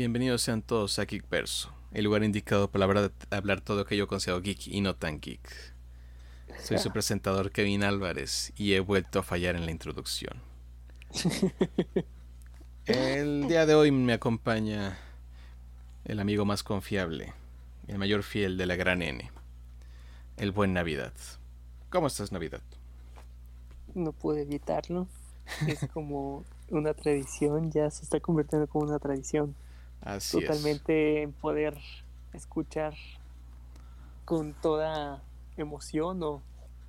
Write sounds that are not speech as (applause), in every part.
Bienvenidos sean todos a Geekverso, el lugar indicado para hablar todo aquello considero geek y no tan geek. Soy su (laughs) presentador Kevin Álvarez y he vuelto a fallar en la introducción. El día de hoy me acompaña el amigo más confiable, el mayor fiel de la gran N, el buen Navidad. ¿Cómo estás, Navidad? No pude evitarlo. Es como una tradición, ya se está convirtiendo como una tradición. Así Totalmente en poder escuchar con toda emoción o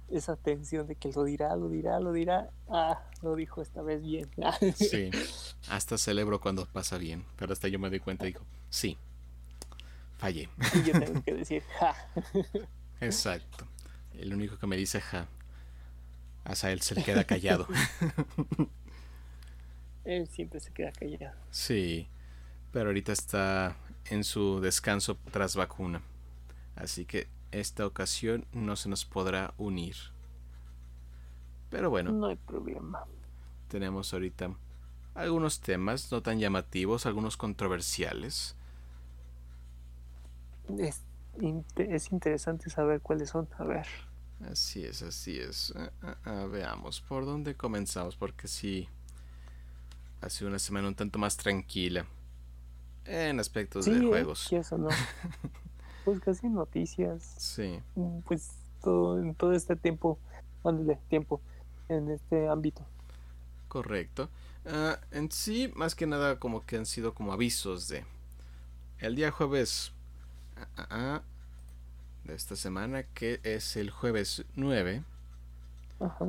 esa tensión de que lo dirá, lo dirá, lo dirá. Ah, lo dijo esta vez bien. (laughs) sí, hasta celebro cuando pasa bien, pero hasta yo me doy cuenta y digo, sí, fallé. Y yo tengo que decir, ja. (laughs) Exacto. El único que me dice ja, hasta él se le queda callado. (laughs) él siempre se queda callado. Sí, pero ahorita está en su descanso tras vacuna. Así que esta ocasión no se nos podrá unir. Pero bueno. No hay problema. Tenemos ahorita algunos temas no tan llamativos, algunos controversiales. Es, es interesante saber cuáles son. A ver. Así es, así es. Ah, ah, ah, veamos por dónde comenzamos, porque sí, ha sido una semana un tanto más tranquila en aspectos de juegos. Sí, eso no. (laughs) pues casi noticias. Sí. Mm, pues todo, en todo este tiempo, de tiempo en este ámbito. Correcto. Ah, en sí, más que nada, como que han sido como avisos de. El día jueves ah, ah, de esta semana, que es el jueves 9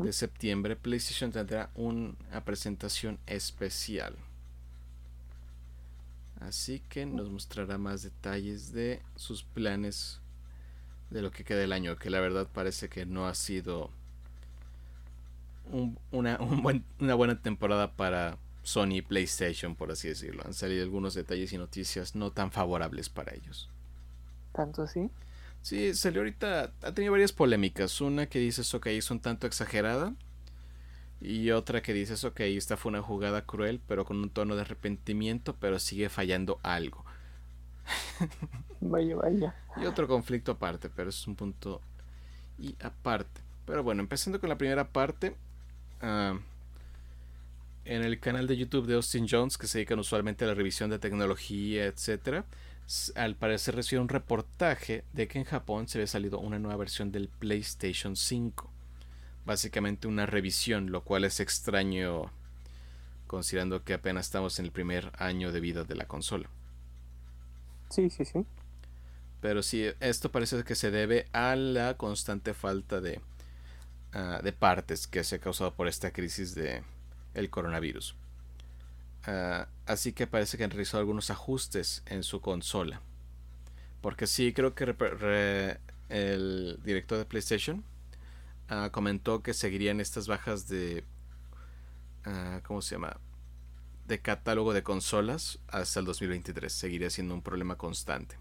de septiembre, PlayStation tendrá una presentación especial. Así que nos mostrará más detalles de sus planes de lo que queda del año, que la verdad parece que no ha sido una, (laughs) una buena temporada para Sony y PlayStation, por así decirlo. Han salido algunos detalles y noticias no tan favorables para ellos. ¿Tanto así? Sí, salió ahorita, ha tenido varias polémicas. Una que dice eso que es un tanto exagerada y otra que dices, ok, esta fue una jugada cruel, pero con un tono de arrepentimiento, pero sigue fallando algo. Vaya, vaya. Y otro conflicto aparte, pero es un punto y aparte. Pero bueno, empezando con la primera parte. Ah, en el canal de YouTube de Austin Jones, que se dedican usualmente a la revisión de tecnología, etc., al parecer recibió un reportaje de que en Japón se había salido una nueva versión del PlayStation 5 básicamente una revisión, lo cual es extraño considerando que apenas estamos en el primer año de vida de la consola. Sí, sí, sí. Pero sí, esto parece que se debe a la constante falta de, ah, de partes que se ha causado por esta crisis de el coronavirus. Ah, así que parece que han realizado algunos ajustes en su consola. Porque sí, creo que el director de PlayStation Ah, comentó que seguirían estas bajas de... Uh, ¿Cómo se llama? De catálogo de consolas hasta el 2023. Seguiría siendo un problema constante.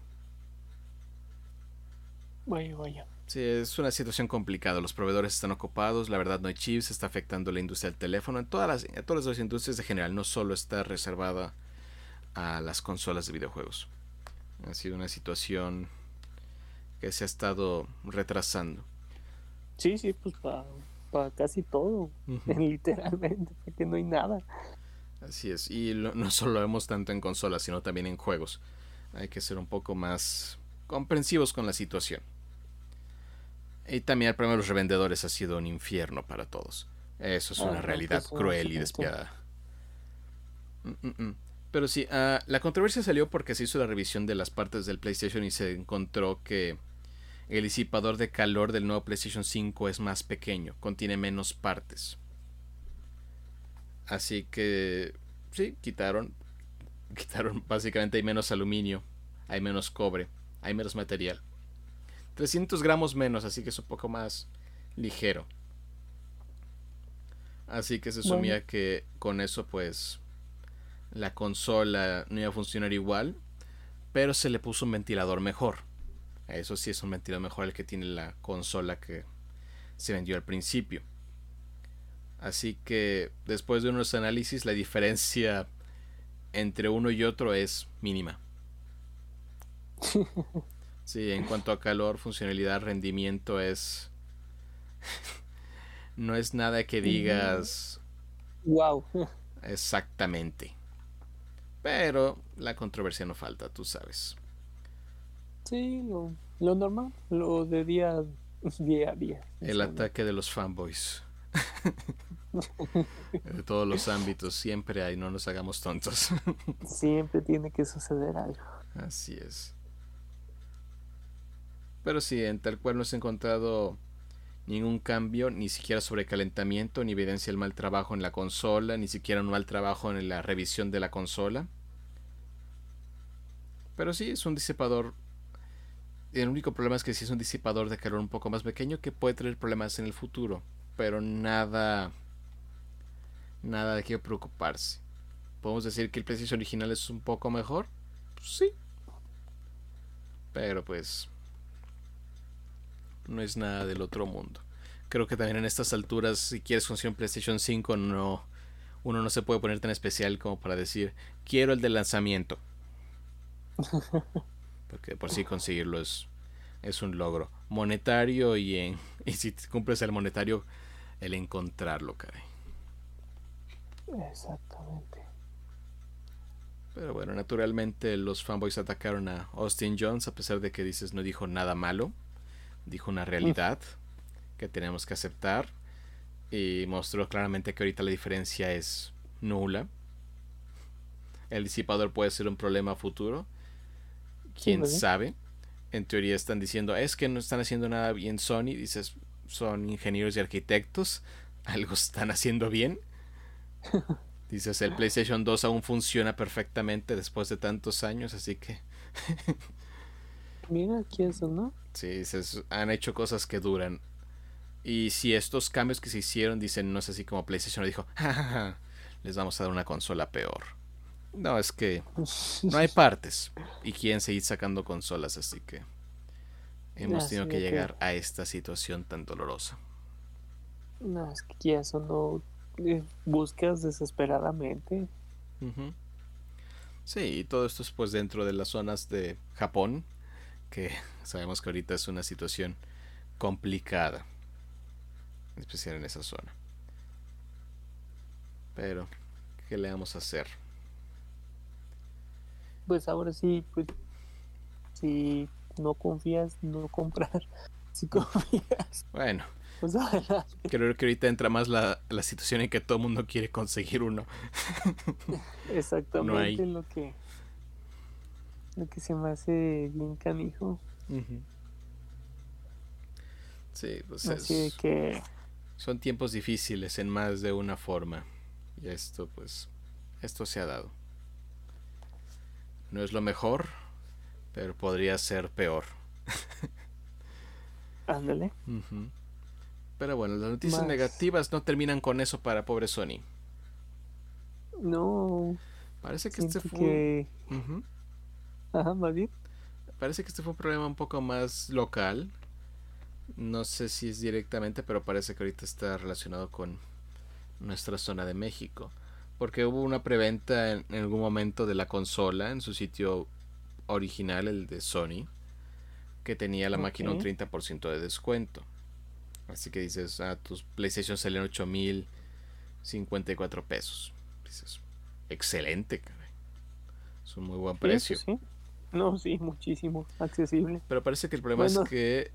Vaya, vaya. Sí, es una situación complicada. Los proveedores están ocupados, la verdad no hay chips, está afectando la industria del teléfono. En todas las, en todas las industrias de general, no solo está reservada a las consolas de videojuegos. Ha sido una situación que se ha estado retrasando. Sí, sí, pues para casi todo, (laughs) literalmente, porque no hay nada. Así es, y no solo lo vemos tanto en consolas, sino también en juegos. Hay que ser un poco más comprensivos con la situación. Y también el problema de los revendedores ha sido un infierno para todos. Eso es una ah, realidad pues, cruel y despiadada. Mm, mm, mm. Pero sí, ah, la controversia salió porque se hizo la revisión de las partes del PlayStation y se encontró que el disipador de calor del nuevo PlayStation 5 es más pequeño, contiene menos partes. Así que sí, quitaron (laughs) quitaron básicamente hay menos aluminio, hay menos cobre, hay menos material. 300 gramos menos, así que es un poco más ligero. Así que se asumía que con eso pues la consola no iba a funcionar igual, pero se le puso un ventilador mejor. Eso sí es un ventilador mejor el que tiene la consola que se vendió al principio. Así que después de unos análisis la diferencia entre uno y otro es mínima. Sí, en cuanto a calor, funcionalidad, rendimiento es... (laughs) no es nada que digas... Wow. Exactamente. Pero la controversia no falta, tú sabes. Sí, lo, lo normal, lo de día, (laughs) día a día. El ataque de los fanboys. (laughs) de todos los ámbitos, siempre hay, no nos hagamos tontos. (laughs) siempre tiene que suceder algo. Así es. Pero sí, en tal cual no se ha encontrado ningún cambio, ni siquiera sobrecalentamiento, ni evidencia del mal trabajo en la consola, ni siquiera un mal trabajo en la revisión de la consola. Pero sí, es un disipador. El único problema es que sí es un disipador de calor un poco más pequeño que puede tener problemas en el futuro. Pero nada. Nada de qué preocuparse. ¿Podemos decir que el PlayStation original es un poco mejor? Pues sí. Pero pues no es nada del otro mundo. Creo que también en estas alturas, si quieres conseguir un PlayStation 5, no, uno no se puede poner tan especial como para decir, quiero el de lanzamiento. (laughs) Porque por sí conseguirlo es, es un logro monetario y, en, (laughs) y si cumples el monetario, el encontrarlo, caray. Exactamente. Pero bueno, naturalmente los fanboys atacaron a Austin Jones a pesar de que dices no dijo nada malo dijo una realidad que tenemos que aceptar y mostró claramente que ahorita la diferencia es nula. El disipador puede ser un problema futuro. Quién sabe. En teoría están diciendo, es que no están haciendo nada bien Sony. Dices, son ingenieros y arquitectos. (laughs) Algo están haciendo bien. (laughs) Dices, el PlayStation 2 aún funciona perfectamente después de tantos años, así que... (laughs) Mira aquí eso, ¿no? Sí, se han hecho cosas que duran. Y si estos cambios que se hicieron, dicen, no es así como PlayStation dijo, les vamos a dar una consola peor. No, es que no hay (laughs) partes y quieren seguir sacando consolas, así que hemos tenido que llegar a esta situación tan dolorosa. No, es que eso no eh, buscas desesperadamente. Sí, y todo esto es pues dentro de las zonas de Japón, que (laughs) sabemos que ahorita es una situación complicada, especial en esa zona. Pero, ¿qué le vamos a hacer? Pues ahora sí, pues, si no confías, no comprar. (laughs) Si confías. Bueno. Pues creo que ahorita entra más la, la situación en que todo el mundo quiere conseguir uno. (laughs) Exactamente lo que lo que se me hace bien canijo. Sí, pues Así que... Son tiempos difíciles en más de una forma. Y esto, pues, esto se ha dado. No es lo mejor, pero podría ser peor. Ándale. Pero bueno, las noticias negativas no terminan con eso para pobre Sony. No. Parece que este fue. Ajá, más bien. Parece que este fue un problema un poco más local. No sé si es directamente, pero parece que ahorita está relacionado con nuestra zona de México. Porque hubo una preventa en, algún momento de la consola en su sitio original, el de Sony, que tenía la máquina un 30% de descuento. Así que dices, ah, tus PlayStation salen 8054 pesos. Dices, excelente, Es un muy buen precio. Sí, no, sí, muchísimo accesible. Pero parece que el problema es que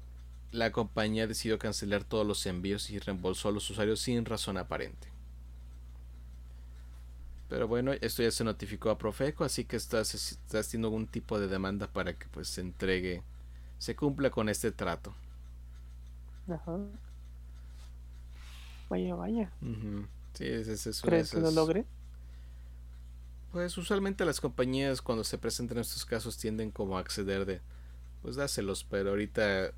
la compañía decidió cancelar todos los envíos y reembolsó a los usuarios sin razón aparente. Pero bueno, esto ya se notificó a Profeco, así que estás, estás haciendo algún tipo de demanda para que pues se entregue, se cumpla con este trato. Ajá. Vaya, vaya. Sí, es, es, ¿Crees que lo logre? Pues usualmente las compañías cuando se presentan estos casos tienden como a acceder de, pues dáselos, pero ahorita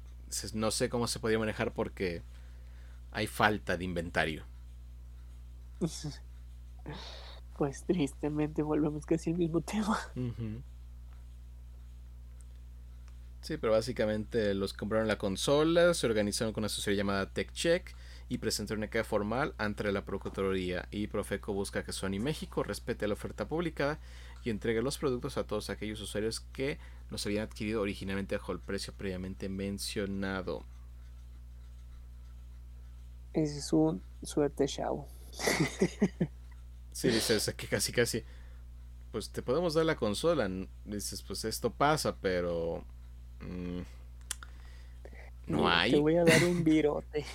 no sé cómo se podría manejar porque hay falta de inventario. (laughs) Pues tristemente volvemos casi al mismo (laughs) tema. Sí, pero básicamente los compraron la consola, se organizaron con una sociedad llamada TechCheck y presentó una queja formal ante la Procuraduría y Profeco busca que Sony México respete la oferta publicada y entregue los productos a todos aquellos usuarios que los habían adquirido originalmente bajo el precio previamente mencionado. Ese es un suerte chavo. (laughs) sí, dices que casi casi pues te podemos dar la consola. Dices, pues esto pasa, pero mm, no hay. Te voy a dar un (laughs) virote.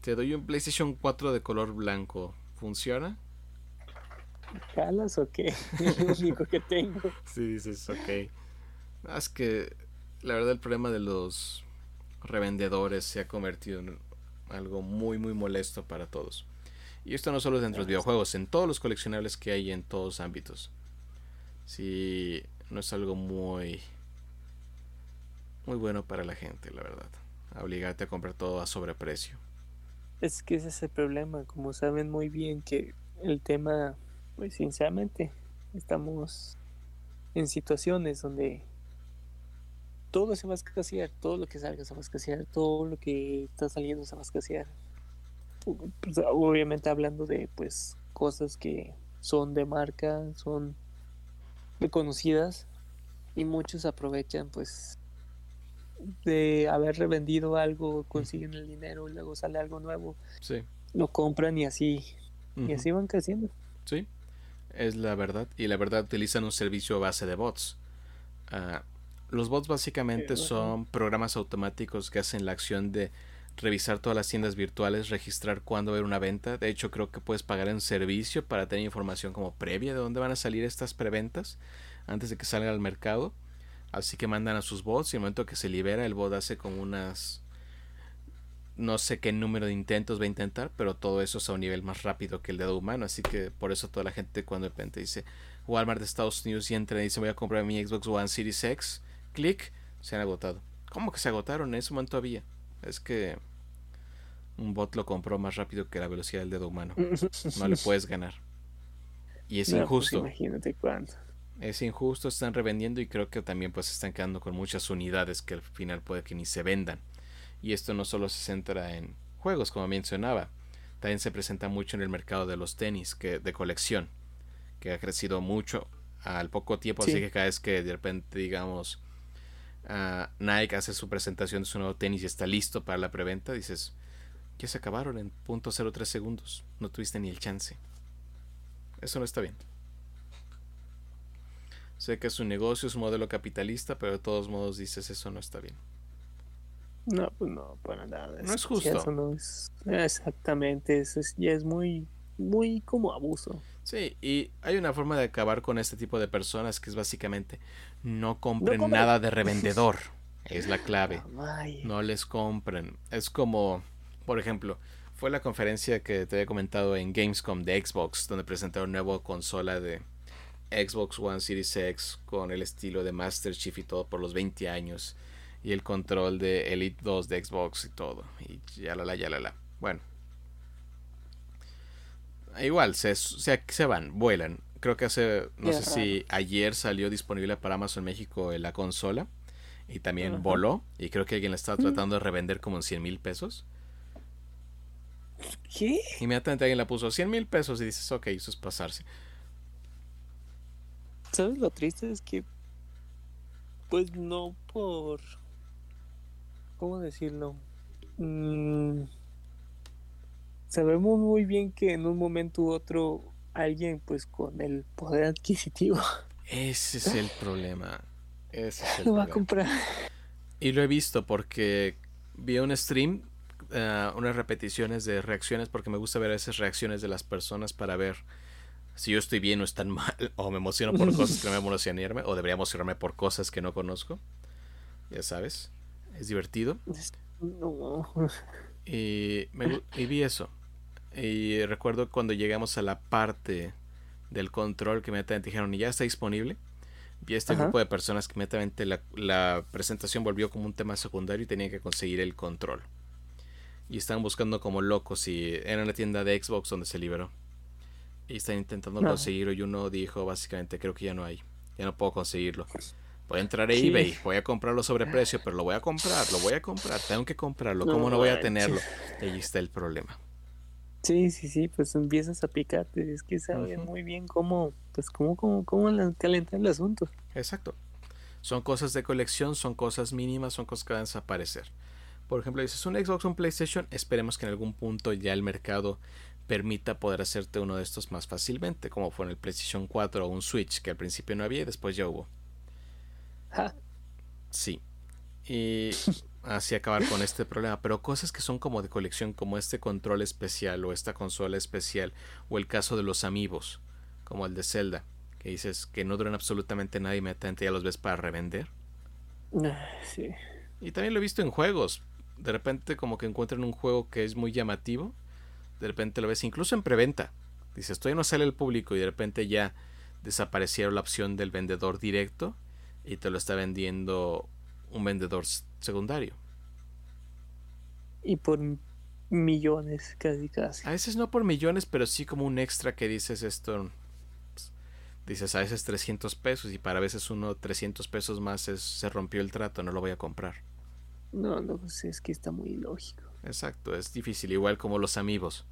te doy un PlayStation 4 de color blanco. ¿Funciona? ¿Jalas o qué? (laughs) (laughs) Es lo único que tengo. Sí, dices, ok. Es que la verdad el problema de los revendedores se ha convertido en algo muy muy molesto para todos. Y esto no solo es dentro de los videojuegos, en todos los coleccionables que hay en todos los ámbitos. Sí, no es algo muy muy bueno para la gente, la verdad. Obligarte a comprar todo a sobreprecio. Es que ese es el problema, como saben muy bien que el tema, pues sinceramente, estamos en situaciones donde todo se va a escasear, todo lo que salga se va a escasear, todo lo que está saliendo se va a escasear. Pues, obviamente hablando de pues cosas que son de marca, son reconocidas y muchos aprovechan pues de haber revendido algo, consiguen el dinero y luego sale algo nuevo. Sí. Lo compran y así y así van creciendo. Sí. Es la verdad y la verdad utilizan un servicio a base de bots. Ah, los bots básicamente son programas automáticos que hacen la acción de revisar todas las tiendas virtuales, registrar cuándo haber una venta. De hecho, creo que puedes pagar en servicio para tener información como previa de dónde van a salir estas preventas antes de que salgan al mercado. Así que mandan a sus bots y el momento que se libera, el bot hace como unas. No sé qué número de intentos va a intentar, pero todo eso es a un nivel más rápido que el dedo humano. Así que por eso toda la gente cuando de repente dice Walmart de Estados Unidos y entra y dice voy a comprar mi Xbox One Series X, clic, se han agotado. ¿Cómo que se agotaron? En ese momento había. Es que un bot lo compró más rápido que la velocidad del dedo humano. (laughs) No le puedes ganar. Y es pues injusto. imagínate cuánto. Es injusto, están revendiendo y creo que también pues están quedando con muchas unidades que al final puede que ni se vendan. Y esto no solo se centra en juegos, como mencionaba, también se presenta mucho en el mercado de los tenis que, de colección, que ha crecido mucho al poco tiempo, así que cada vez que de repente digamos uh, Nike hace su presentación de su nuevo tenis y está listo para la preventa, dices, ya se acabaron en .03 segundos, no tuviste ni el chance. Eso no está bien. Sé que es un negocio, es un modelo capitalista, pero de todos modos dices eso no está bien. No, pues no, para nada. No es justo. Eso no es, exactamente, eso ya es muy, muy como abuso. Sí, y hay una forma de acabar con este tipo de personas que es básicamente no compren nada de (laughs) revendedor. es la clave. No les compren. Es como, por ejemplo, fue la conferencia que te había comentado en Gamescom de Xbox, donde presentaron nueva consola de Xbox One Series X con el estilo de Master Chief y todo por los 20 años y el control de Elite 2 de Xbox y todo. Y ya la la ya la la. Bueno. Igual se, se, se van vuelan. Creo que hace no sé si ayer salió disponible para Amazon México la consola y también voló y creo que alguien la estaba mm. tratando de revender como en 100 mil pesos ¿Qué? Inmediatamente alguien la puso 100 mil pesos y dices, ok, eso es pasarse. ¿Sabes lo triste? Es que, pues no por... ¿Cómo decirlo? Mm, sabemos muy bien que en un momento u otro alguien pues con el poder adquisitivo. (laughs) Ese es el problema. Ese es el (laughs) lo va a comprar. Y lo he visto porque vi un stream, uh, unas repeticiones de reacciones, porque me gusta ver esas reacciones de las personas para ver si yo estoy bien o están (laughs) mal, o me emociono por cosas que no me emocionarme, o debería emocionarme por cosas que no conozco. Ya sabes, es divertido. Y, me, vi eso. Y recuerdo cuando llegamos a la parte del control que inmediatamente dijeron, y ya está disponible. Vi a este grupo de personas que inmediatamente la, la presentación volvió como un tema secundario y tenían que conseguir el control. Y estaban buscando como locos y era una tienda de Xbox donde se liberó y están intentando conseguirlo y uno dijo básicamente creo que ya no hay, ya no puedo conseguirlo. Voy a entrar a eBay, voy a comprarlo sobre precio, pero lo voy a comprar, lo voy a comprar, tengo que comprarlo, ¿cómo no, voy a tenerlo? Y ahí está el problema. Sí, sí, sí, pues empiezas a picarte. Es que saben muy bien cómo, pues cómo, cómo, cómo calentar el asunto. Exacto. Son cosas de colección, son cosas mínimas, son cosas que van a desaparecer. Por ejemplo, dices un Xbox o un PlayStation, esperemos que en algún punto ya el mercado permita poder hacerte uno de estos más fácilmente, como fue en el PlayStation 4 o un Switch, que al principio no había y después ya hubo. Sí. Y (laughs) así acabar con este problema. Pero cosas que son como de colección, como este control especial o esta consola especial, o el caso de los amigos, como el de Zelda, que dices que no duran absolutamente nada y inmediatamente ya los ves para revender. Sí. Y también lo he visto en juegos. De repente como que encuentran un juego que es muy llamativo. De repente lo ves incluso en preventa. Dices, todavía no sale el público y de repente ya desaparecieron la opción del vendedor directo y te lo está vendiendo un vendedor secundario. Y por millones, casi casi. A veces no por millones, pero sí como un extra que dices esto. Pues, dices a veces 300 pesos y para veces uno 300 pesos más es, se rompió el trato, no lo voy a comprar. No, no, pues es que está muy lógico. Exacto, es difícil, igual como los amigos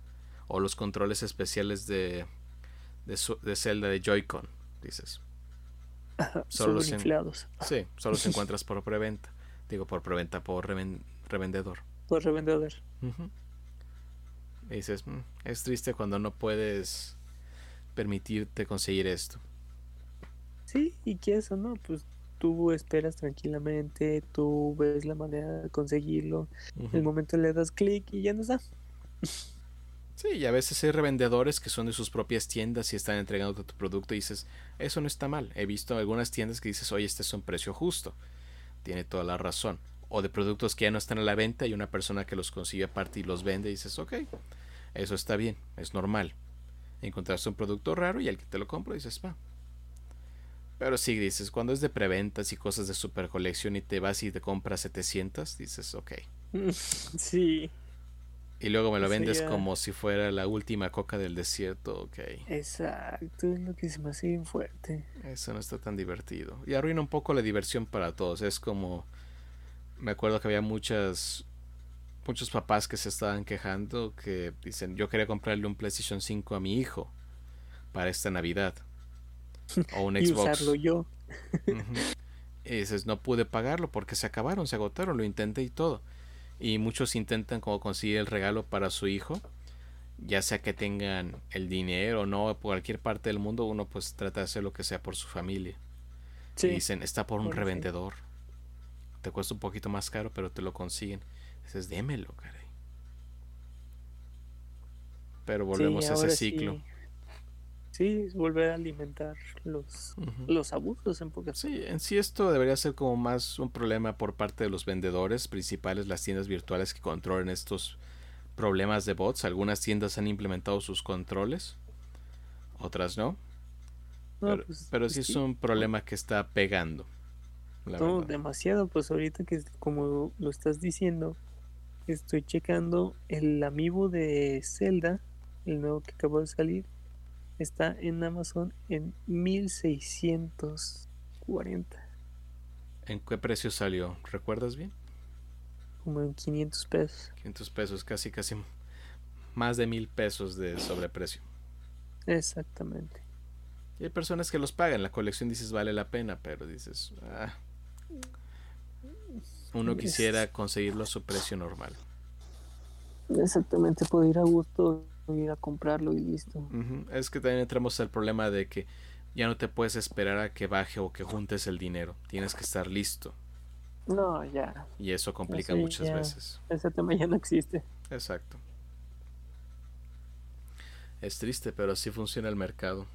o los controles especiales de, de, de Zelda de Joy-Con, dices. Solo los inflados. Sí, solo se (laughs) encuentras por preventa. Digo, por preventa, por revendedor. Por revendedor. Y dices, mm, es triste cuando no puedes permitirte conseguir esto. Sí, y que eso, ¿no? Pues tú esperas tranquilamente, tú ves la manera de conseguirlo, en el momento le das clic y ya no está. Sí, y a veces hay revendedores que son de sus propias tiendas y están entregando tu producto y dices, eso no está mal. He visto algunas tiendas que dices, oye, este es un precio justo. Tiene toda la razón. O de productos que ya no están a la venta y una persona que los consigue aparte y los vende y dices, ok, eso está bien, es normal. Encontraste un producto raro y al que te lo compro dices, va. Pero sí, dices, cuando es de preventas y cosas de super colección y te vas y te compras 700, dices, ok. (laughs) Sí. Y luego me lo vendes como si fuera la última coca del desierto, ok. Exacto, es lo que se me hace bien fuerte. Eso no está tan divertido. Y arruina un poco la diversión para todos. Es como. Me acuerdo que había muchas. Muchos papás que se estaban quejando que dicen: Yo quería comprarle un PlayStation 5 a mi hijo para esta Navidad. (laughs) O un Xbox. y usarlo yo. (laughs) Y dices: No pude pagarlo porque se acabaron, se agotaron, lo intenté y todo y muchos intentan como conseguir el regalo para su hijo ya sea que tengan el dinero o no por cualquier parte del mundo uno pues trata de hacer lo que sea por su familia. Y dicen está por un revendedor te cuesta un poquito más caro pero te lo consiguen dices démelo caray pero volvemos a ese ciclo Sí, volver a alimentar los, los abusos en pocas Sí, en sí esto debería ser como más un problema por parte de los vendedores principales, las tiendas virtuales que controlen estos problemas de bots. Algunas tiendas han implementado sus controles, otras no. pero, pues, sí es un problema que está pegando. no, demasiado, pues ahorita que como lo estás diciendo, estoy checando el amigo de Zelda, el nuevo que acabó de salir está en Amazon en 1640. ¿En qué precio salió? ¿Recuerdas bien? Como en 500 pesos. 500 pesos, casi, casi más de mil pesos de sobreprecio. Exactamente. Y hay personas que los pagan. La colección dices vale la pena, pero dices, ah, uno quisiera conseguirlo a su precio normal. Exactamente, puede ir a gusto ir a comprarlo y listo. Es que también entramos al problema de que ya no te puedes esperar a que baje o que juntes el dinero. Tienes que estar listo. No, ya. Y eso complica muchas veces. Ese tema ya no existe. Exacto. Es triste, pero así funciona el mercado.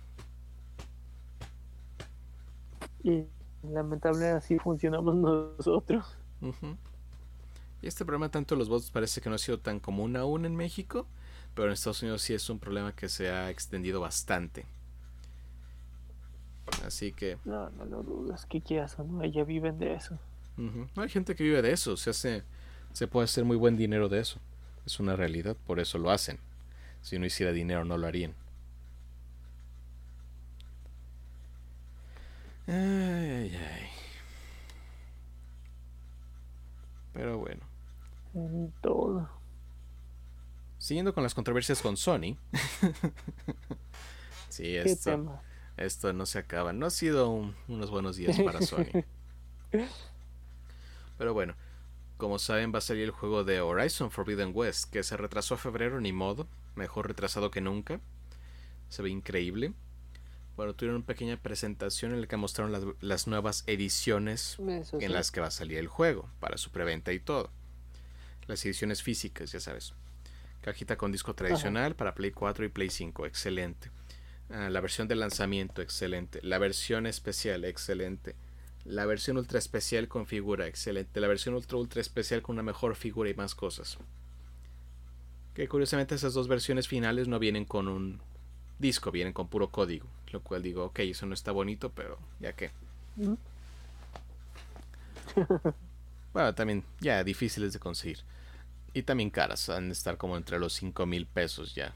Y lamentable así funcionamos nosotros. Y este problema tanto los bots parece que no ha sido tan común aún en México, pero en Estados Unidos sí es un problema que se ha extendido bastante. Así que... No, no lo dudas, que quieras o no, ella viven de eso. No hay gente que vive de eso, se hace, se puede hacer muy buen dinero de eso. Es una realidad, por eso lo hacen. Si no hiciera dinero no lo harían. Ay, ay, ay. Pero bueno. En todo. Siguiendo con las controversias con Sony. (laughs) sí, esto, esto no se acaba. No ha sido unos buenos días para Sony. (laughs) Pero bueno, como saben va a salir el juego de Horizon Forbidden West, que se retrasó a febrero, ni modo. Mejor retrasado que nunca. Se ve increíble. Bueno, tuvieron una pequeña presentación en la que mostraron las, nuevas ediciones en las que va a salir el juego, para su preventa y todo. Las ediciones físicas, ya sabes. Cajita con disco tradicional para Play 4 y Play 5, excelente. Ah, la versión de lanzamiento, excelente. La versión especial, excelente. La versión ultra especial con figura, excelente. La versión ultra ultra especial con una mejor figura y más cosas. Que curiosamente esas dos versiones finales no vienen con un disco, vienen con puro código. Lo cual digo, ok, eso no está bonito, pero ya que. bueno, también ya difíciles de conseguir. Y también caras, han de estar como entre los 5 mil pesos ya.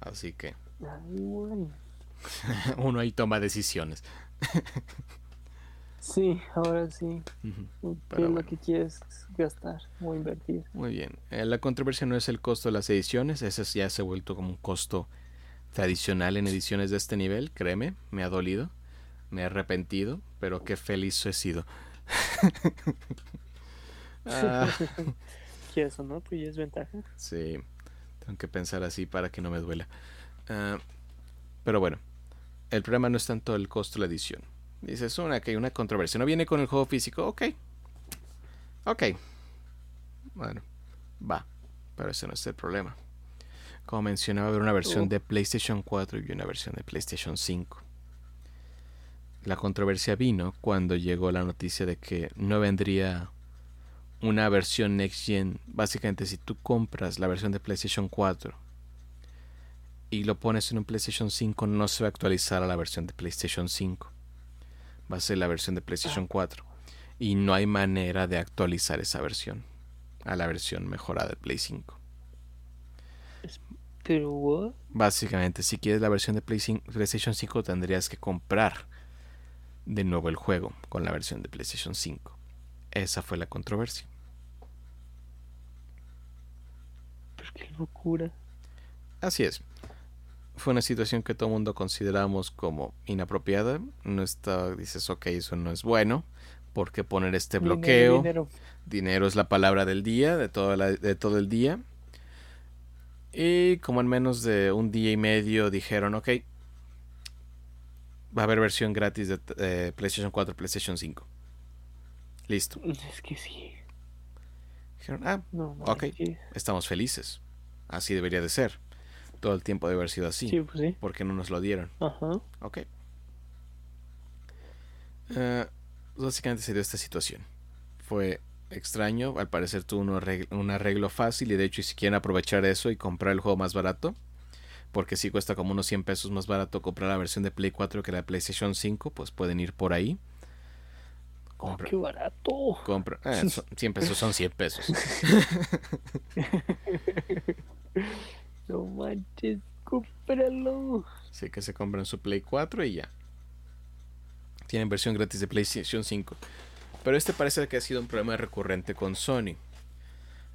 Así que. (laughs) Uno ahí toma decisiones. (laughs) sí, ahora sí. ¿Qué es lo que quieres gastar o invertir? Muy bien. Eh, la controversia no es el costo de las ediciones, ese ya se ha vuelto como un costo tradicional en ediciones de este nivel, créeme, me ha dolido, me he arrepentido, pero qué feliz he sido. (laughs) ah. Eso no? Pues ya es ventaja. Sí, tengo que pensar así para que no me duela. Ah, pero bueno, el problema no es tanto el costo de la edición. Dices una que hay una controversia. No viene con el juego físico, ok. Ok. Bueno, va. Pero ese no es el problema. Como mencionaba, haber una versión oh. de PlayStation 4 y una versión de PlayStation 5. La controversia vino cuando llegó la noticia de que no vendría una versión Next Gen. Básicamente, si tú compras la versión de PlayStation 4 y lo pones en un PlayStation 5, no se va a actualizar a la versión de PlayStation 5. Va a ser la versión de PlayStation 4. Y no hay manera de actualizar esa versión a la versión mejorada de Play 5. Pero, Básicamente, si quieres la versión de PlayStation 5, tendrías que comprar de nuevo el juego con la versión de PlayStation 5. Esa fue la controversia. Pero qué locura. Así es. Fue una situación que todo el mundo consideramos como inapropiada. No está, dices, ok, eso no es bueno. ¿Por qué poner este bloqueo? Dinero, dinero. es la palabra del día, de todo, de todo el día. Y como en menos de un día y medio dijeron, ok, va a haber versión gratis de PlayStation 4, PlayStation 5. Listo. Es que sí. Dijeron, ah, ok, estamos felices. Así debería de ser. Todo el tiempo debe haber sido así. Sí, pues sí. ¿Por qué no nos lo dieron? Ajá. Ok. Uh, básicamente se dio esta situación. Fue extraño. Al parecer tuvo un arreglo, fácil y de hecho si quieren aprovechar eso y comprar el juego más barato, porque si cuesta como unos 100 pesos más barato comprar la versión de Play 4 que la de PlayStation 5, pues pueden ir por ahí. Oh, ¡Qué barato! Compra, 100 eh, pesos son 100 pesos. (laughs) (laughs) (laughs) no manches, cómpralo. Sí, que se compran su Play 4 y ya. Tienen versión gratis de PlayStation 5. Pero este parece que ha sido un problema recurrente con Sony.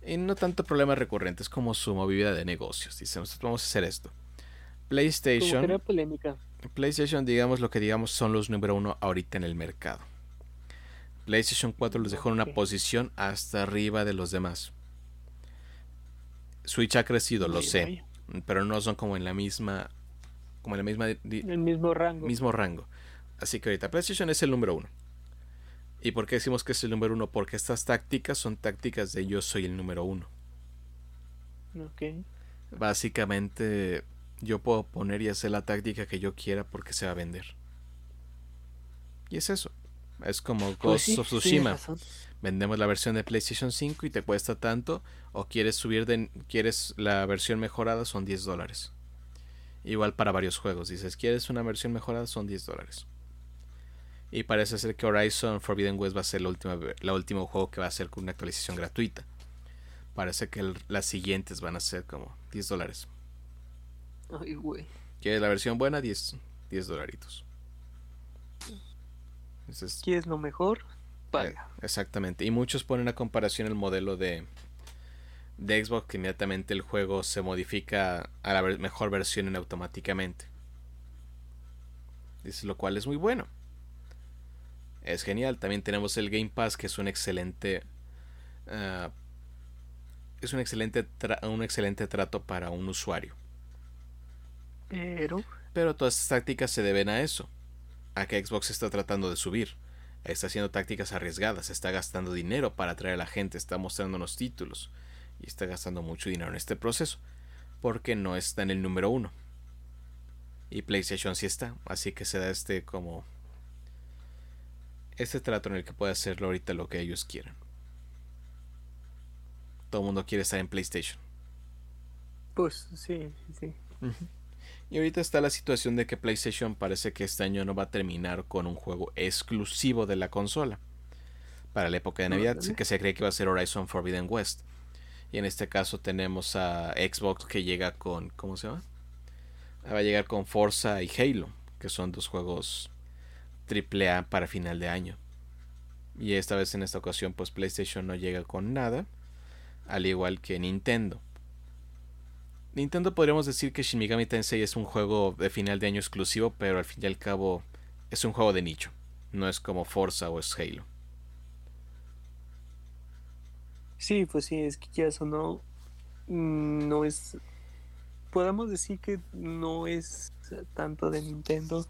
Y no tanto problemas recurrentes como su movilidad de negocios. Dicen, vamos a hacer esto. PlayStation. polémica. PlayStation, digamos lo que digamos, son los número uno ahorita en el mercado. PlayStation 4 los dejó en una posición hasta arriba de los demás. Switch ha crecido, lo sé, pero no son como en la misma, como en la misma, el mismo rango. Mismo rango. Así que ahorita PlayStation es el número uno. ¿Y por qué decimos que es el número uno? Porque estas tácticas son tácticas de yo soy el número uno. Ok. Básicamente, yo puedo poner y hacer la táctica que yo quiera porque se va a vender. Y es eso. Es como pues Ghost of Tsushima. Vendemos la versión de PlayStation 5 y te cuesta tanto. O quieres subir de. Quieres la versión mejorada, son 10 dólares. Igual para varios juegos. Dices, ¿quieres una versión mejorada? Son 10 dólares. Y parece ser que Horizon Forbidden West va a ser la última, la último juego que va a ser con una actualización gratuita. Parece que las siguientes van a ser como 10 dólares. Ay, güey. ¿Quieres la versión buena? 10, 10 dolaritos. ¿Quieres lo mejor? Paga. Eh, exactamente. Y muchos ponen a comparación el modelo de de Xbox que inmediatamente el juego se modifica a la mejor versión en automáticamente. lo cual es muy bueno. Es genial. También tenemos el Game Pass que es un excelente ah, es un excelente un excelente trato para un usuario. Pero pero todas estas tácticas se deben a eso, a que Xbox está tratando de subir. Está haciendo tácticas arriesgadas, está gastando dinero para atraer a la gente, está mostrándonos títulos y está gastando mucho dinero en este proceso, porque no está en el número uno. Y PlayStation sí está, así que se da este como este trato en el que puede hacerlo ahorita lo que ellos quieran. Todo el mundo quiere estar en PlayStation. Pues sí, sí. Y ahorita está la situación de que PlayStation parece que este año no va a terminar con un juego exclusivo de la consola. Para la época de Navidad, que se cree que va a ser Horizon Forbidden West. Y en este caso tenemos a Xbox que llega con. ¿Cómo se llama? Va a llegar con Forza y Halo, que son dos juegos AAA para final de año. Y esta vez en esta ocasión, pues PlayStation no llega con nada, al igual que Nintendo. Nintendo podríamos decir que Shin Megami Tensei es un juego de final de año exclusivo, pero al fin y al cabo es un juego de nicho. No es como Forza o es Halo. Sí, pues sí, es que ya eso no, mm, no es, podemos decir que no es tanto de Nintendo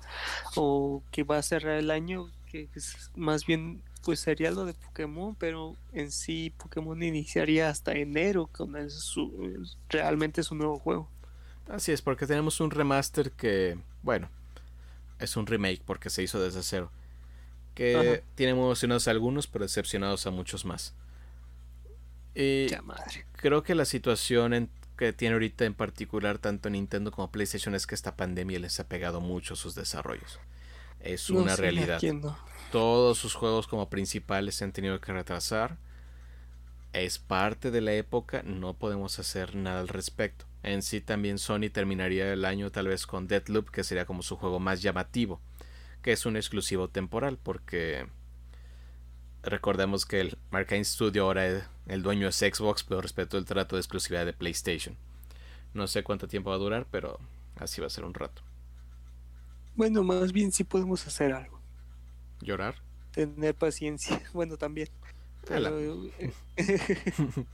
o que va a cerrar el año, que es más bien pues sería lo de Pokémon, pero en sí Pokémon iniciaría hasta enero con su, realmente su nuevo juego. Así es, porque tenemos un remaster que, bueno, es un remake porque se hizo desde cero. Que tiene emocionados a algunos, pero decepcionados a muchos más. Y creo que la situación que tiene ahorita en particular tanto Nintendo como PlayStation es que esta pandemia les ha pegado mucho a sus desarrollos. Es una realidad. Todos sus juegos como principales se han tenido que retrasar. Es parte de la época, no podemos hacer nada al respecto. En sí también Sony terminaría el año tal vez con Deadloop, que sería como su juego más llamativo, que es un exclusivo temporal, porque recordemos que el Arkane Studio ahora el dueño es Xbox, pero respeto el trato de exclusividad de PlayStation. No sé cuánto tiempo va a durar, pero así va a ser un rato. Bueno, más bien sí podemos hacer algo. ¿Llorar? Tener paciencia. (laughs) Bueno, también. (laughs) (laughs)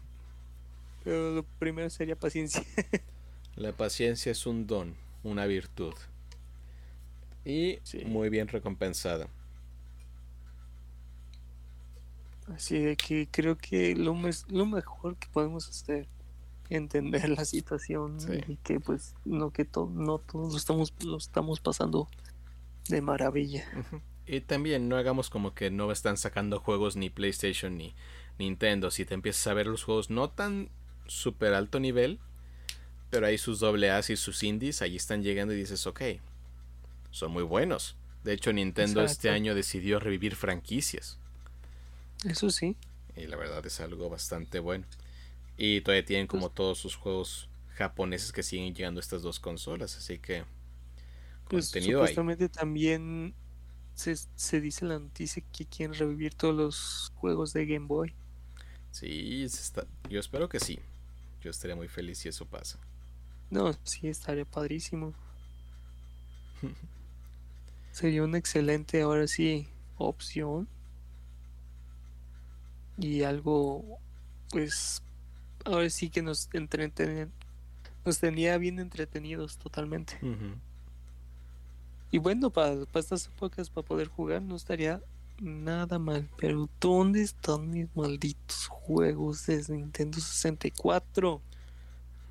Pero, lo primero sería paciencia. La paciencia es un don, una virtud. Y muy bien recompensada. Así de que creo que lo, lo mejor que podemos hacer entender la situación y que pues no que no todos lo estamos lo estamos pasando de maravilla. Y también no hagamos como que no están sacando juegos ni PlayStation ni Nintendo. Si te empiezas a ver los juegos no tan super alto nivel, pero hay sus doble A y sus indies, ahí están llegando y dices, ok, son muy buenos. De hecho, Nintendo este año decidió revivir franquicias. Eso sí. Y la verdad es algo bastante bueno. Y todavía tienen como pues todos sus juegos japoneses que siguen llegando a estas dos consolas, así que pues supuestamente también se, dice la noticia que quieren revivir todos los juegos de Game Boy. Sí, está, yo espero que sí. Yo estaría muy feliz si eso pasa. No, sí, estaría padrísimo. (laughs) Sería una excelente, ahora sí, opción. Y algo, pues, ahora sí que nos entreten, nos tenía bien entretenidos totalmente. Y bueno, para, estas épocas, para poder jugar, no estaría nada mal. Pero ¿dónde están mis malditos juegos de Nintendo 64?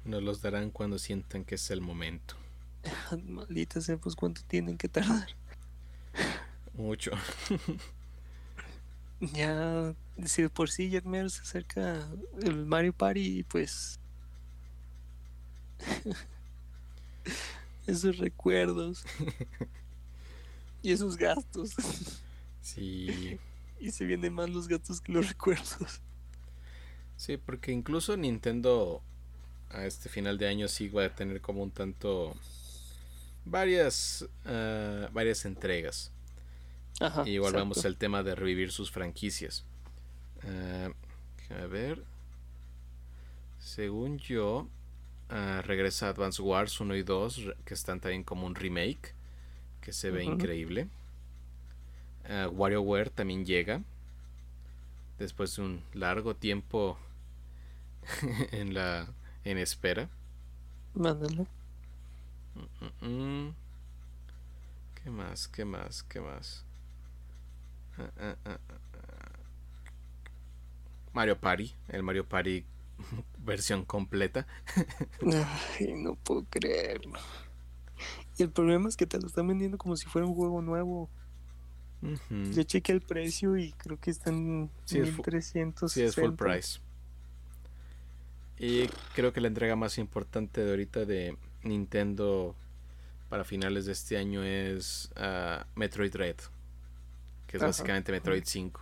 Nos los darán cuando sientan que es el momento. (laughs) Malditas pues ¿cuánto tienen que tardar? Mucho. (laughs) ya, si por sí me se acerca el Mario Party, pues. (laughs) esos recuerdos (laughs) y esos gastos. Sí. (laughs) y se vienen más los gastos que los recuerdos. Sí, porque incluso Nintendo a este final de año sí va a tener como un tanto varias uh, varias entregas. Ajá, y volvemos al tema de revivir sus franquicias. Uh, a ver. Según yo, uh, regresa Advance Wars 1 y 2, que están también como un remake, que se ve uh -huh. increíble. Uh, WarioWare también llega, después de un largo tiempo (laughs) en la en espera. Mándalo. Mm, mm, mm. ¿Qué más? ¿Qué más? ¿Qué más? Mario Party, el Mario Party (laughs) versión completa. Ay, no puedo creerlo. Y el problema es que te lo están vendiendo como si fuera un juego nuevo. Uh -huh. Yo chequé el precio y creo que están sí, 1300. Sí, es full price. Y creo que la entrega más importante de ahorita de Nintendo para finales de este año es uh, Metroid Red, que es Ajá. básicamente Metroid 5.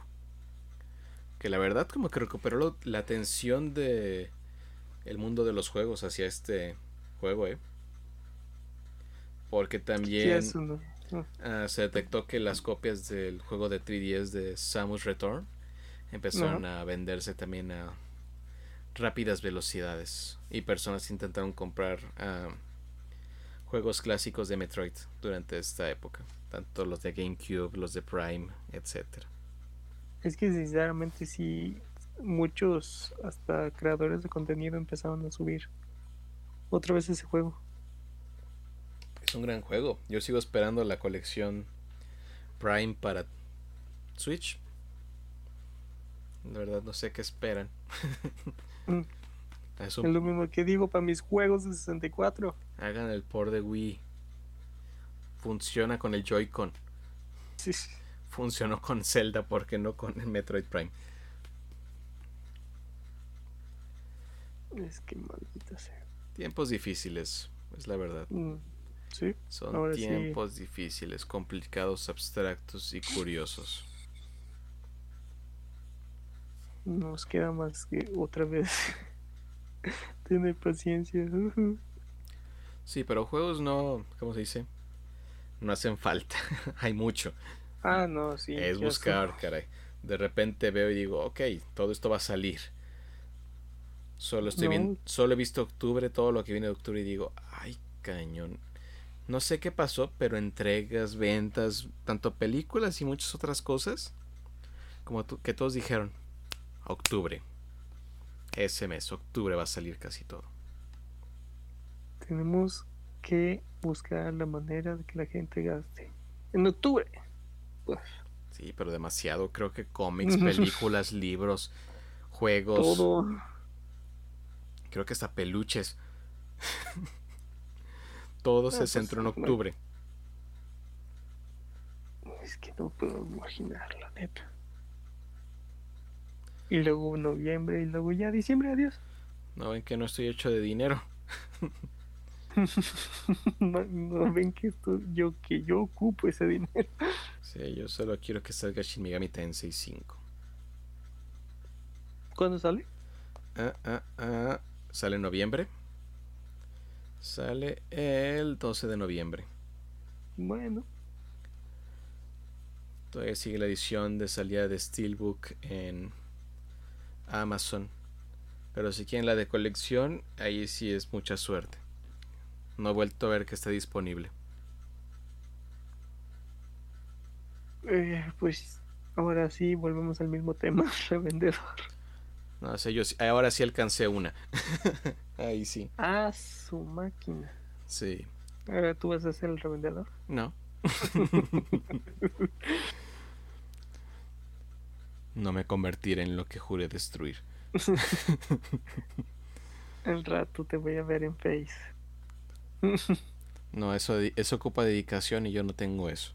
Que la verdad como que recuperó lo, la atención de el mundo de los juegos hacia este juego, ¿eh? Porque también sí, no. No. Uh, se detectó que las copias del juego de 3DS de Samus Return empezaron a venderse también a rápidas velocidades y personas intentaron comprar uh, juegos clásicos de Metroid durante esta época, tanto los de GameCube, los de Prime, etcétera. Es que sinceramente sí muchos hasta creadores de contenido empezaron a subir otra vez ese juego. Es un gran juego. Yo sigo esperando la colección Prime para Switch. La verdad no sé qué esperan. (laughs) Mm. Es, un... es, lo mismo que digo para mis juegos de 64. Hagan el port de Wii. Funciona con el Joy-Con. Sí. Funcionó con Zelda, porque no con el Metroid Prime? Es que maldita sea. Tiempos difíciles, es la verdad. Mm, sí. Son Ahora tiempos sí. difíciles, complicados, abstractos y curiosos. Nos queda más que otra vez (laughs) tener paciencia. sí, pero juegos no, ¿cómo se dice? No hacen falta. (laughs) Hay mucho. Ah, no, sí. Es buscar, sé. caray. De repente veo y digo, ok, todo esto va a salir. Solo estoy No. bien, solo he visto octubre, todo lo que viene de octubre y digo, ay, cañón. No sé qué pasó, pero entregas, ventas, tanto películas y muchas otras cosas, como tú- que todos dijeron, octubre. Ese mes, octubre va a salir casi todo. Tenemos que buscar la manera de que la gente gaste. En octubre. Pues, Sí, pero demasiado. Creo que cómics, (laughs) películas, libros, juegos. todo. Creo que hasta peluches. (laughs) todo Ah, se pues, centró en octubre. Es que no puedo imaginar, la neta. Y luego noviembre y luego ya diciembre, adiós. No ven que no estoy hecho de dinero. (laughs) (laughs) no, no ven que esto, yo que yo ocupo ese dinero. Sí, yo solo quiero que salga Shin Megami Tensei 5. ¿Cuándo sale? Ah, ah, ah. Sale en noviembre. Sale el 12 de noviembre. Bueno, Todavía sigue la edición de salida de Steelbook en Amazon. Pero si quieren la de colección, ahí sí es mucha suerte. No he vuelto a ver que está disponible. eh, pues ahora sí volvemos al mismo tema, (laughs) revendedor. No sé, yo ahora sí alcancé una. (laughs) ahí sí. Ah, su máquina. Sí. Ahora tú vas a ser el revendedor. No. (laughs) no me convertiré en lo que juré destruir. Al rato te voy a ver en Face. No, eso, eso ocupa dedicación y yo no tengo eso.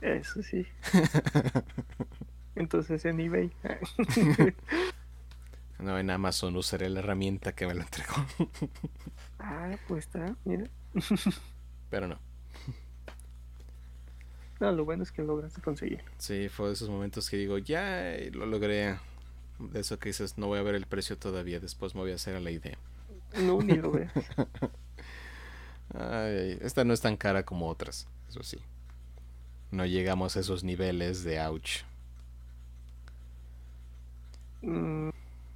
Eso sí. (laughs) Entonces en eBay. (laughs) No, en Amazon usaré la herramienta que me lo entregó. (laughs) ah, pues está, mira. Pero no. No, lo bueno es que lograste conseguir. Sí, fue de esos momentos que digo, ya lo logré. De eso que dices, no voy a ver el precio todavía, después me voy a hacer a la idea. No, ni lo veas. Ay, esta no es tan cara como otras, eso sí. No llegamos a esos niveles de ouch. Mm,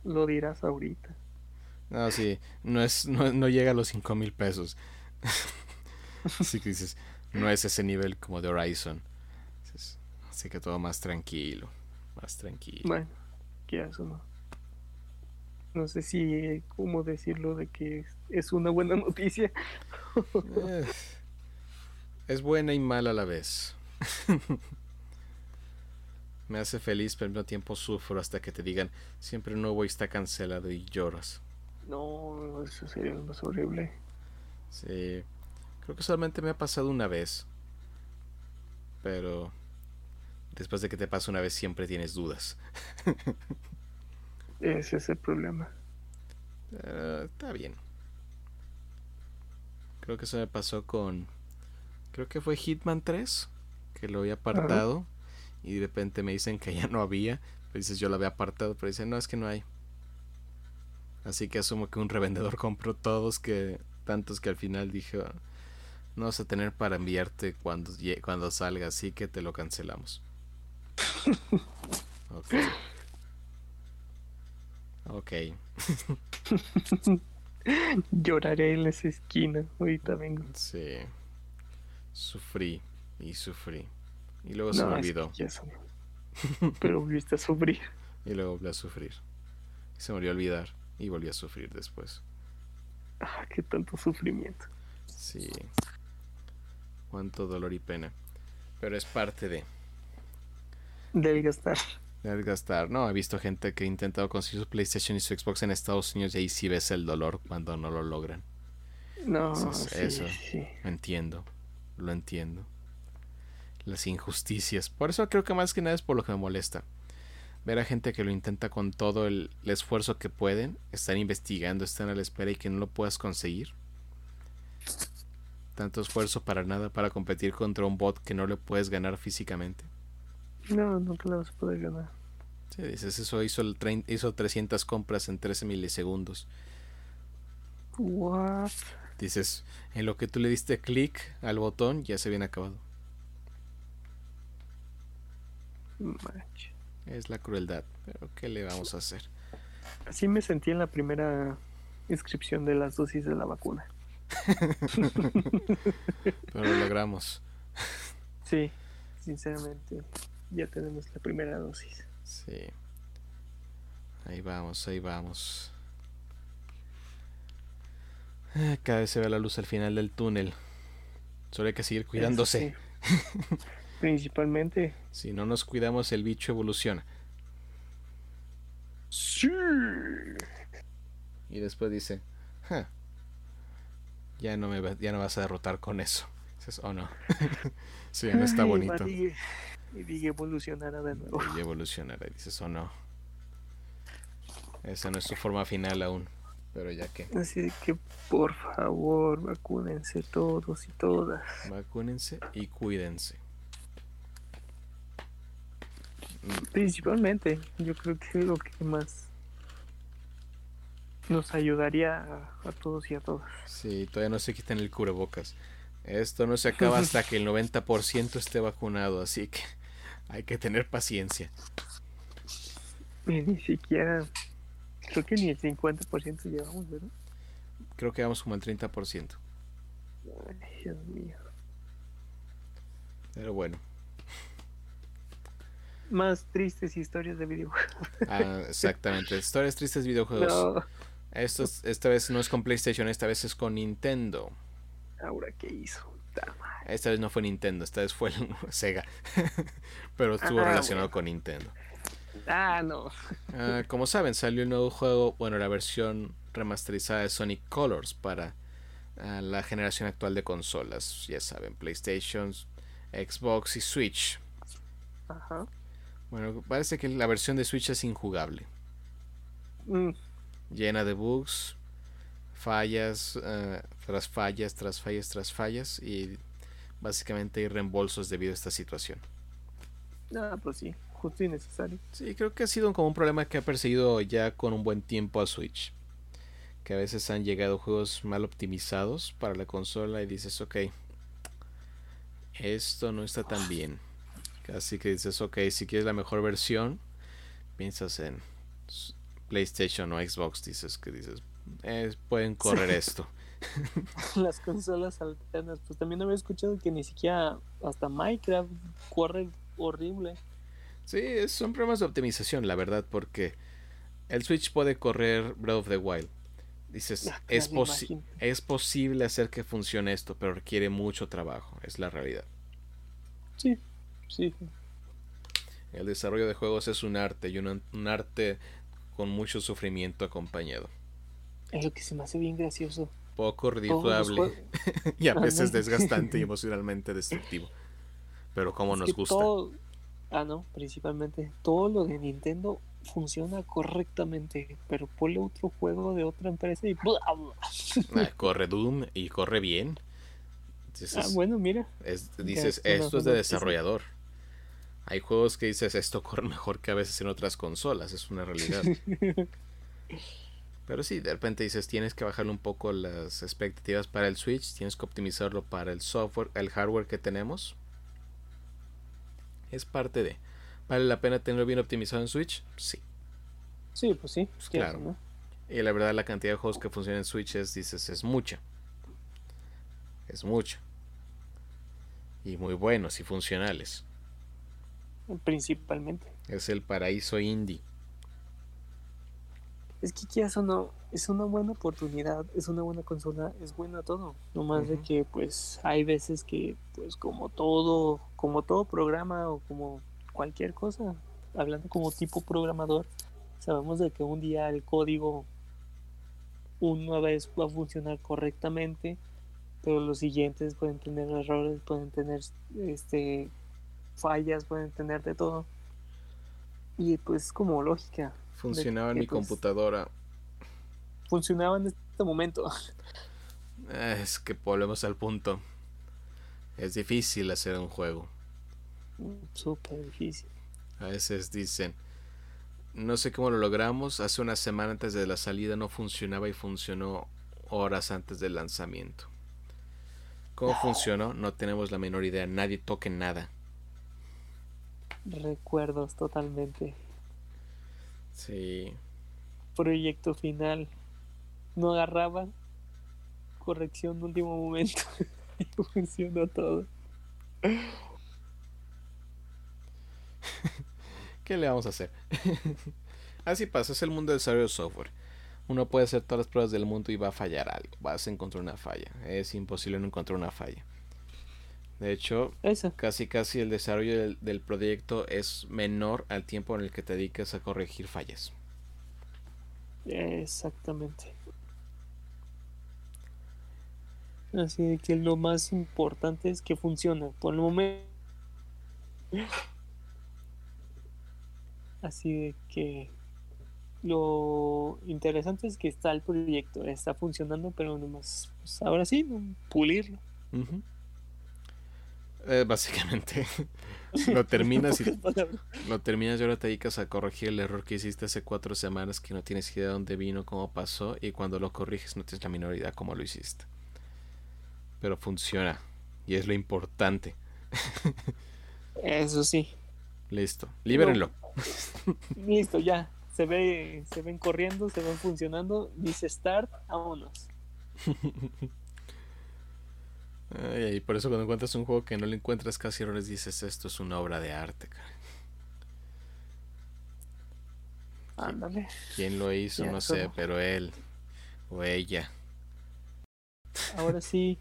lo dirás ahorita. No, sí, no, es, no, no llega a los 5 mil pesos. (laughs) Así que dices, no es ese nivel como de Horizon. Así que todo más tranquilo, más tranquilo. Bueno, ¿qué hace no? No sé si cómo decirlo de que es una buena (laughs) noticia. Eh, es buena y mala a la vez. (laughs) Me hace feliz, pero al mismo tiempo sufro hasta que te digan siempre nuevo y está cancelado y lloras. No, eso sería lo más horrible. Sí, creo que solamente me ha pasado una vez. Pero después de que te pasa una vez siempre tienes dudas. (laughs) Ese es el problema. Uh, está bien. Creo que eso me pasó con. Creo que fue Hitman 3. Que lo había apartado. Y de repente me dicen que ya no había. Pero dices, yo lo había apartado. Pero dicen, no, es que no hay. Así que asumo que un revendedor (laughs) compró todos. que Tantos que al final dije. No vas a tener para enviarte cuando, cuando salga. Así que te lo cancelamos. (laughs) ok. Ok. (laughs) Lloraré en esa esquina. Ahorita vengo. Sí. Sufrí y sufrí. Y luego se me olvidó. (laughs) Pero volviste a sufrir. y luego volví a sufrir. Y se me olvidó olvidar. Y volví a sufrir después. Ah, qué tanto sufrimiento. Sí. Cuánto dolor y pena. Pero es parte de. Del gastar. Gastar. No, he visto gente que ha intentado conseguir su PlayStation y su Xbox en Estados Unidos y ahí sí ves el dolor cuando no lo logran. No, eso. Lo entiendo. Lo entiendo. Las injusticias. Por eso creo que más que nada es por lo que me molesta. Ver a gente que lo intenta con todo el, esfuerzo que pueden, están investigando, están a la espera y que no lo puedas conseguir. Tanto esfuerzo para nada, para competir contra un bot que no le puedes ganar físicamente. No, te lo vas a poder ganar. Sí, dices, eso hizo, el hizo 300 compras en 13 milisegundos. What? Dices, en lo que tú le diste clic al botón, ya se viene acabado. Es la crueldad, pero ¿qué le vamos a hacer? Así me sentí en la primera inscripción de las dosis de la vacuna. (laughs) pero lo logramos. Sí, sinceramente ya tenemos la primera dosis. Sí. Ahí vamos, ahí vamos. Ah, cada vez se ve la luz al final del túnel. Solo hay que seguir cuidándose. (laughs) Principalmente. Si no nos cuidamos, el bicho evoluciona. Sí. Y después dice, ya no me ya no vas a derrotar con eso. Dices, oh no. (laughs) sí, no está bonito. Y dije evolucionará de nuevo. Y evolucionará. Y dices, oh no. Esa no es su forma final aún. Pero ya que. Así que por favor, vacúnense todos y todas. Vacúnense y cuídense. Principalmente, yo creo que es lo que más nos ayudaría a, todos y a todas. Sí, todavía no se quiten el cubrebocas. Esto no se acaba (laughs) hasta que el 90% esté vacunado, así que hay que tener paciencia. ni siquiera, creo que ni el 50% llevamos, ¿verdad? Creo que vamos como el 30%. Ay, Dios mío. Pero bueno. Más tristes historias de videojuegos. Ah, exactamente. Historias tristes de videojuegos. Esto esta vez no es con PlayStation, esta vez es con Nintendo. Ahora, ¿qué hizo? Esta vez no fue Nintendo, esta vez fue (laughs) Sega. (laughs) Pero estuvo ah, relacionado con Nintendo. Ah, no. Ah, como saben, salió el nuevo juego, bueno, la versión remasterizada de Sonic Colors para ah, la generación actual de consolas. Ya saben, PlayStation, Xbox y Switch. Ajá. Bueno, parece que la versión de Switch es injugable. Mm. Llena de bugs, fallas eh, tras fallas, tras fallas, tras fallas y básicamente hay reembolsos debido a esta situación. Ah, pues sí, justo y necesario. Sí, creo que ha sido como un problema que ha perseguido ya con un buen tiempo a Switch. Que a veces han llegado juegos mal optimizados para la consola y dices, ok, esto no está tan bien. Así que dices, ok, si quieres la mejor versión, piensas en PlayStation o Xbox, dices que dices, pueden correr (laughs) esto. (laughs) Las consolas alternas, pues también había escuchado que ni siquiera hasta Minecraft corre horrible. Sí, son problemas de optimización, la verdad, porque el Switch puede correr Breath of the Wild. Dices, ah, es, es posible hacer que funcione esto, pero requiere mucho trabajo, es la realidad. Sí, sí. El desarrollo de juegos es un arte y un, arte con mucho sufrimiento acompañado. Es lo que se me hace bien gracioso. Poco redituable (laughs) y a veces desgastante y (laughs) emocionalmente destructivo. Pero como nos gusta. Ah, no, principalmente todo lo de Nintendo funciona correctamente, pero ponle otro juego de otra empresa y (laughs) ah, corre Doom y corre bien. ah, bueno, mira. dices, esto es de desarrollador. Hay juegos que dices, esto corre mejor que a veces en otras consolas, es una realidad. Pero sí, de repente dices, tienes que bajarle un poco las expectativas para el Switch, tienes que optimizarlo para el software, el hardware que tenemos es parte de. ¿Vale la pena tenerlo bien optimizado en Switch? Sí. Sí, pues sí. Pues claro. Y la verdad la cantidad de juegos que funcionan en Switch es, dices, es mucha. Es mucha. Y muy buenos y funcionales. Principalmente. Es el paraíso indie. Es que quieras o no, es una buena oportunidad, es una buena consola, es buena todo. No más de que pues hay veces que pues como todo, como todo programa o como cualquier cosa, hablando como tipo programador, sabemos de que un día el código una vez va a funcionar correctamente, pero los siguientes pueden tener errores, pueden tener este fallas, pueden tener de todo. Y pues como lógica, Funcionaba en mi pues, computadora. Funcionaba en este momento. Es que volvemos al punto. Es difícil hacer un juego. Súper difícil. A veces dicen, no sé cómo lo logramos, hace una semana antes de la salida no funcionaba y funcionó horas antes del lanzamiento. ¿Cómo funcionó? No tenemos la menor idea, nadie toque nada. Recuerdos totalmente. Sí. Proyecto final. No agarraba. Corrección de último momento. (laughs) y funcionó todo. (laughs) ¿Qué le vamos a hacer? (laughs) Así pasa, es el mundo del desarrollo de software. Uno puede hacer todas las pruebas del mundo y va a fallar algo. Vas a encontrar una falla. Es imposible no encontrar una falla. De hecho, casi casi el desarrollo del, proyecto es menor al tiempo en el que te dedicas a corregir fallas. Exactamente. Así que lo más importante es que funcione por el momento. Así de que lo interesante es que está el proyecto, está funcionando, pero nomás, pues ahora sí, pulirlo. Eh, básicamente. (laughs) lo terminas y lo terminas y ahora te dedicas a corregir el error que hiciste hace cuatro semanas que no tienes idea de dónde vino, cómo pasó y cuando lo corriges no tienes la minoridad cómo lo hiciste. Pero funciona y es lo importante. Eso sí. Listo, libérenlo. Listo, ya. Se ve, se ven corriendo, se ven funcionando. Dice start, vámonos. (laughs) y por eso cuando encuentras un juego que no le encuentras casi errores dices esto es una obra de arte. Ándale. ¿Quién lo hizo? no sé, pero él o ella. Ahora sí,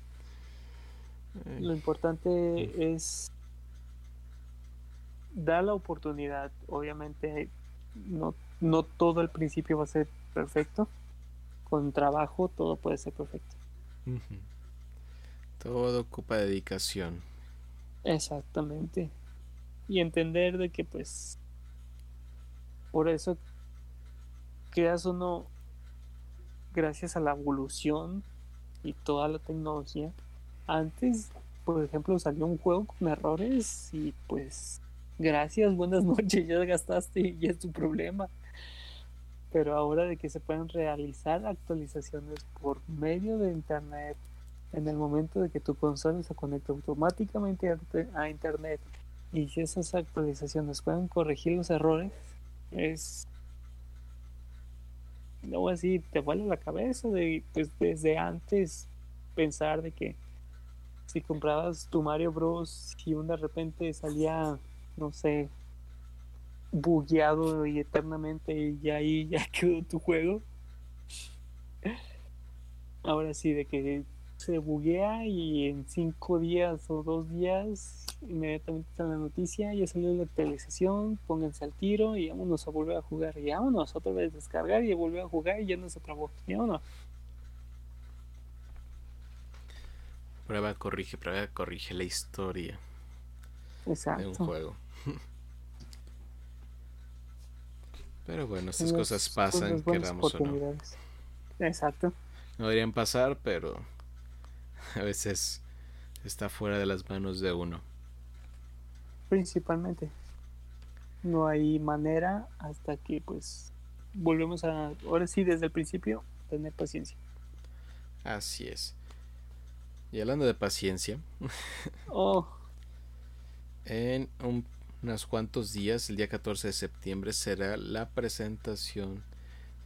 lo importante es dar la oportunidad. Obviamente no, no todo al principio va a ser perfecto. Con trabajo todo puede ser perfecto. Todo ocupa dedicación. Exactamente. Y entender de que pues por eso creas uno gracias a la evolución y toda la tecnología. Antes, por ejemplo, salió un juego con errores y pues gracias, buenas (laughs) noches, ya gastaste y es tu problema. Pero ahora de que se pueden realizar actualizaciones por medio de internet, en el momento de que tu consola se conecte automáticamente a internet y si esas actualizaciones pueden corregir los errores, es luego así te vuela la cabeza de pues desde antes pensar de que si comprabas tu Mario Bros y un de repente salía no sé bugueado y eternamente y ahí (laughs) ya quedó tu juego. Ahora sí de que se buguea y en cinco días o dos días inmediatamente está la noticia, ya salió la actualización, pónganse al tiro y vámonos a volver a jugar y vámonos otra vez a descargar y a volver a jugar y ya no se trabó y vámonos. Prueba, corrige, prueba, corrige la historia Exacto. de un juego. (laughs) Pero bueno, estas cosas pasan, queramos o no. Exacto. No deberían pasar, pero (laughs) a veces está fuera de las manos de uno. Principalmente. No hay manera hasta que pues volvemos a, ahora sí, desde el principio, tener paciencia. Así es. Y hablando de paciencia, (laughs) oh. en unos cuantos días, el día 14 de septiembre, será la presentación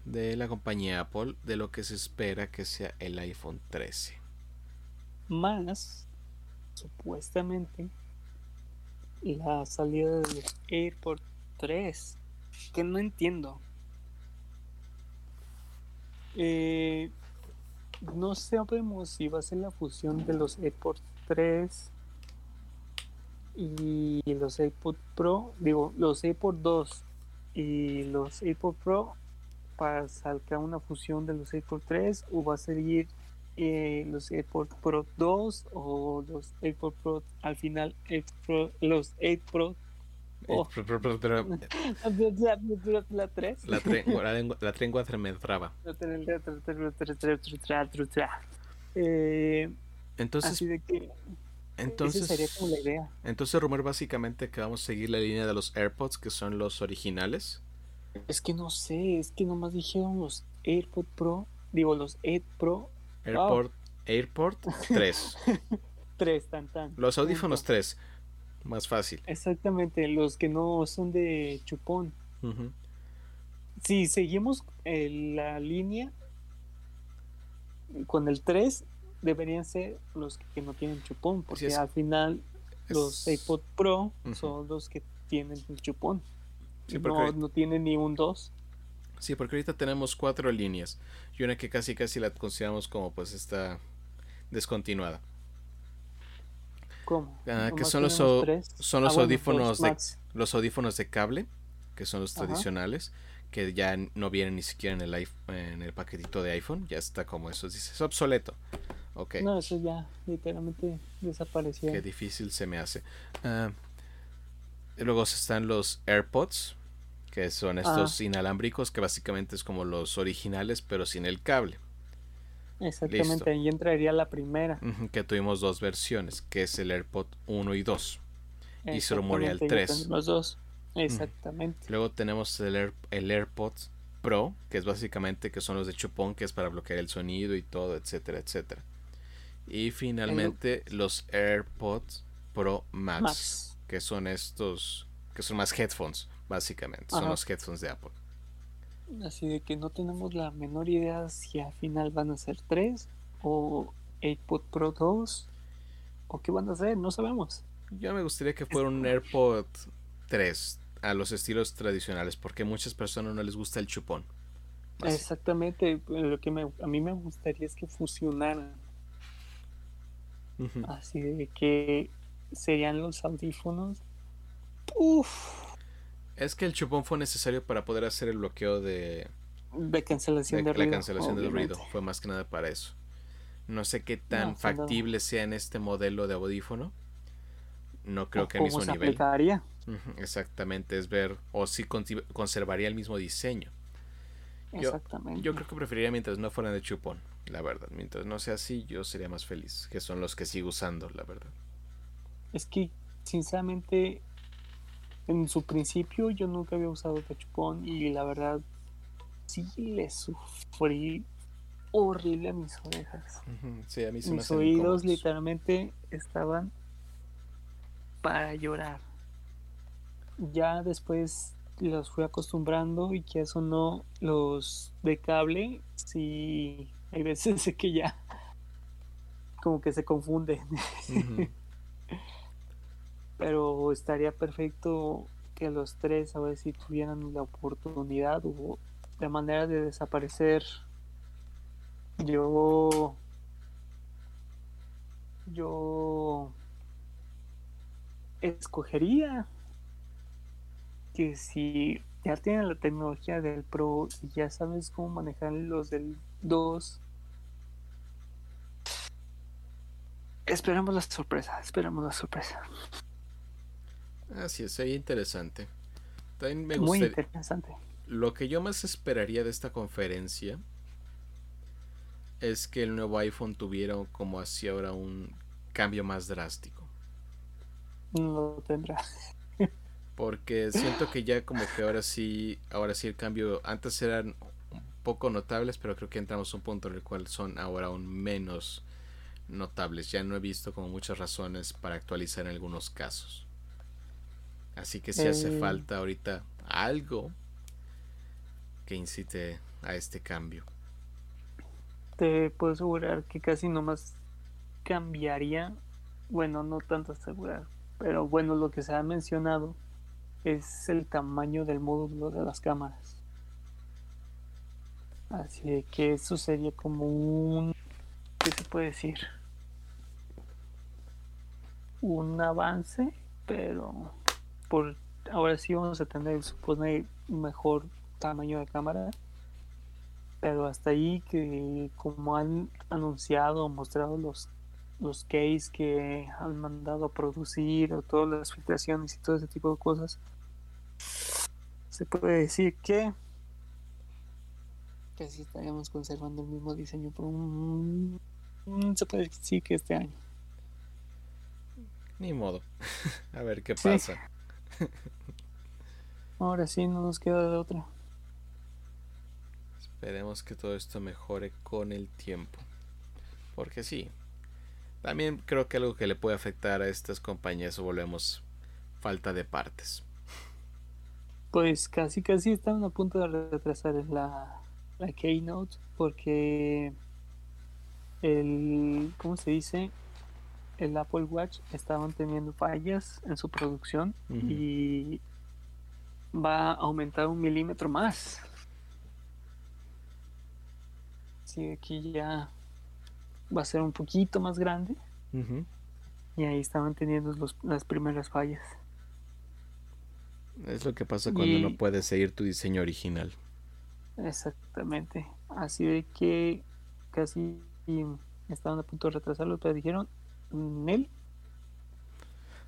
de la compañía Apple de lo que se espera que sea el iPhone 13 más supuestamente la salida del AirPod 3 que no entiendo. Eh, no sabemos si va a ser la fusión de los AirPods 3 y los AirPod Pro digo los AirPod 2 y los AirPod Pro para sacar una fusión de los AirPod 3 o va a seguir eh, los AirPods Pro 2 o los AirPods Pro al final los 8 Pro oh. la 3 la, (laughs) la, lengua se me traba. Eh, entonces así de que entonces sería como la idea. entonces rumor básicamente que vamos a seguir la línea de los AirPods que son los originales. Es que no sé es que nomás dijeron los AirPods Pro digo los 8 Pro Airport, Airport (laughs) 3. 3, tan tan. Los audífonos 3. Más fácil. Exactamente, los que no son de chupón. Si seguimos la línea con el 3, deberían ser los que no tienen chupón, porque al final los iPod Pro son los que tienen el chupón. no, no tienen ni un 2. Sí, porque ahorita tenemos cuatro líneas y una que casi casi la consideramos como pues está descontinuada. ¿Cómo? Ah, que son los, son los ah, audífonos de los audífonos de cable, que son los tradicionales, que ya no vienen ni siquiera en el en el paquetito de iPhone, ya está como eso, dice, es obsoleto. Okay. No, eso ya literalmente desapareció. Qué difícil se me hace. Uh, luego están los AirPods, que son estos inalámbricos que básicamente es como los originales pero sin el cable. Exactamente, ahí entraría la primera. que tuvimos dos versiones, que es el AirPod 1 y 2. Y se rumorea el 3. Los dos, exactamente. Luego tenemos el, Air, el AirPod Pro, que es básicamente que son los de chupón, que es para bloquear el sonido y todo, etcétera, etcétera. Y finalmente los AirPods Pro Max, que son estos, que son más headphones básicamente. Son los headphones de Apple. Así de que no tenemos la menor idea si al final van a ser 3 o AirPod Pro 2 o qué van a ser, no sabemos. Yo me gustaría que fuera un AirPod 3 a los estilos tradicionales porque a muchas personas no les gusta el chupón. Exactamente, lo que a mí me gustaría es que fusionaran. Así de que serían los audífonos. Uf, es que el chupón fue necesario para poder hacer el bloqueo de, de cancelación de, ruido. La cancelación del ruido fue más que nada para eso. No sé qué tan factible sea en este modelo de audífono. No creo que al mismo nivel. Exactamente, es ver o si conservaría el mismo diseño. Yo, Exactamente. Yo creo que preferiría mientras no fueran de chupón, la verdad. Mientras no sea así, yo sería más feliz, que son los que sigo usando, la verdad. Es que, sinceramente, en su principio yo nunca había usado tachupón y la verdad sí le sufrí horrible a mis orejas. Sí, a mí mis oídos literalmente estaban para llorar. Ya después los fui acostumbrando y que eso no, los de cable, sí, hay veces (laughs) que ya como que se confunde. Pero estaría perfecto que los tres a ver si tuvieran la oportunidad o de manera de desaparecer. Yo yo escogería que si ya tienen la tecnología del Pro y ya sabes cómo manejar los del 2, esperamos la sorpresa, esperamos la sorpresa. Así es, sería interesante. También me Muy interesante. Lo que yo más esperaría de esta conferencia es que el nuevo iPhone tuviera como así ahora un cambio más drástico. No lo tendrá. Porque siento que ya como que ahora sí, ahora sí el cambio, antes eran un poco notables, pero creo que entramos a un punto en el cual son ahora aún menos notables. Ya no he visto como muchas razones para actualizar en algunos casos. Así que si hace eh. falta ahorita algo que incite a este cambio. Te puedo asegurar que casi nomás cambiaría, bueno, no tanto asegurar, pero bueno, lo que se ha mencionado es el tamaño del módulo de las cámaras. Así que eso sería como un, ¿qué se puede decir? Un avance, pero por ahora sí vamos a tener, supone, mejor tamaño de cámara. Pero hasta ahí que como han anunciado, mostrado los los case que han mandado a producir o todas las filtraciones y todo ese tipo de cosas, se puede decir que casi estaríamos conservando el mismo diseño por un se puede decir que este año. Ni modo. (laughs) A ver qué pasa ahora sí no nos queda de otra. Esperemos que todo esto mejore con el tiempo. Porque sí también creo que algo que le puede afectar a estas compañías volvemos falta de partes. Pues casi casi estaban a punto de retrasar la, la Keynote porque el, ¿cómo se dice? El Apple Watch estaban teniendo fallas en su producción y va a aumentar un milímetro más. Así que aquí ya va a ser un poquito más grande. Y ahí estaban teniendo los, las primeras fallas. Es lo que pasa cuando no puedes seguir tu diseño original. Exactamente. Así de que casi estaban a punto de retrasarlo, pero dijeron, Nel,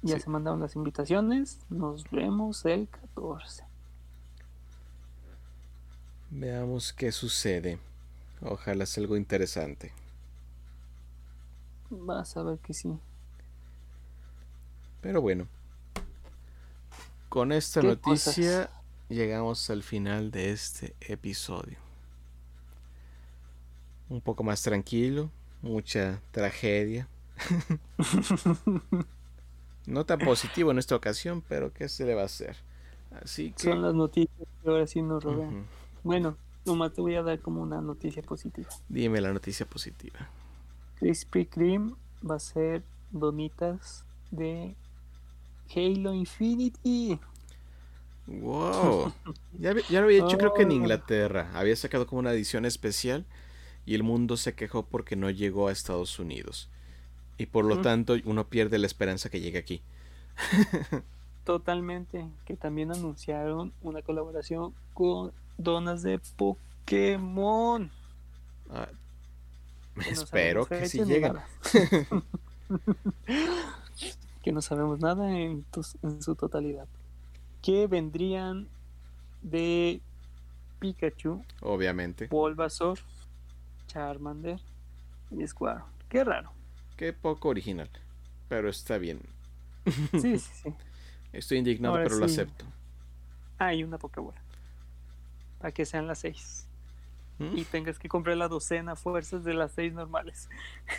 ya se mandaron las invitaciones, nos vemos el 14. Veamos qué sucede. Ojalá sea algo interesante. Vas a ver que sí. Pero bueno, con esta noticia llegamos al final de este episodio. Un poco más tranquilo, mucha tragedia. (laughs) no tan positivo en esta ocasión, pero ¿qué se le va a hacer? Así que... Son las noticias que ahora sí nos rodean. Bueno, nomás te voy a dar como una noticia positiva. Dime la noticia positiva. Krispy Kreme va a ser donitas de Halo Infinity. Wow. Ya, lo había hecho creo que en oh. Inglaterra. Había sacado como una edición especial y el mundo se quejó porque no llegó a Estados Unidos. Y por lo tanto uno pierde la esperanza que llegue aquí. Totalmente. Que también anunciaron una colaboración con donas de Pokémon. Ah, espero que sí lleguen. (laughs) que no sabemos nada en, su totalidad. Que vendrían de Pikachu, obviamente, Bulbasaur, Charmander y Squirtle. Qué raro. Qué poco original, pero está bien. Sí, sí, sí. Estoy indignado, pero lo acepto. Ah, y una Pokébola. Para que sean las seis. ¿Mm? Y tengas que comprar la docena fuerzas de las seis normales.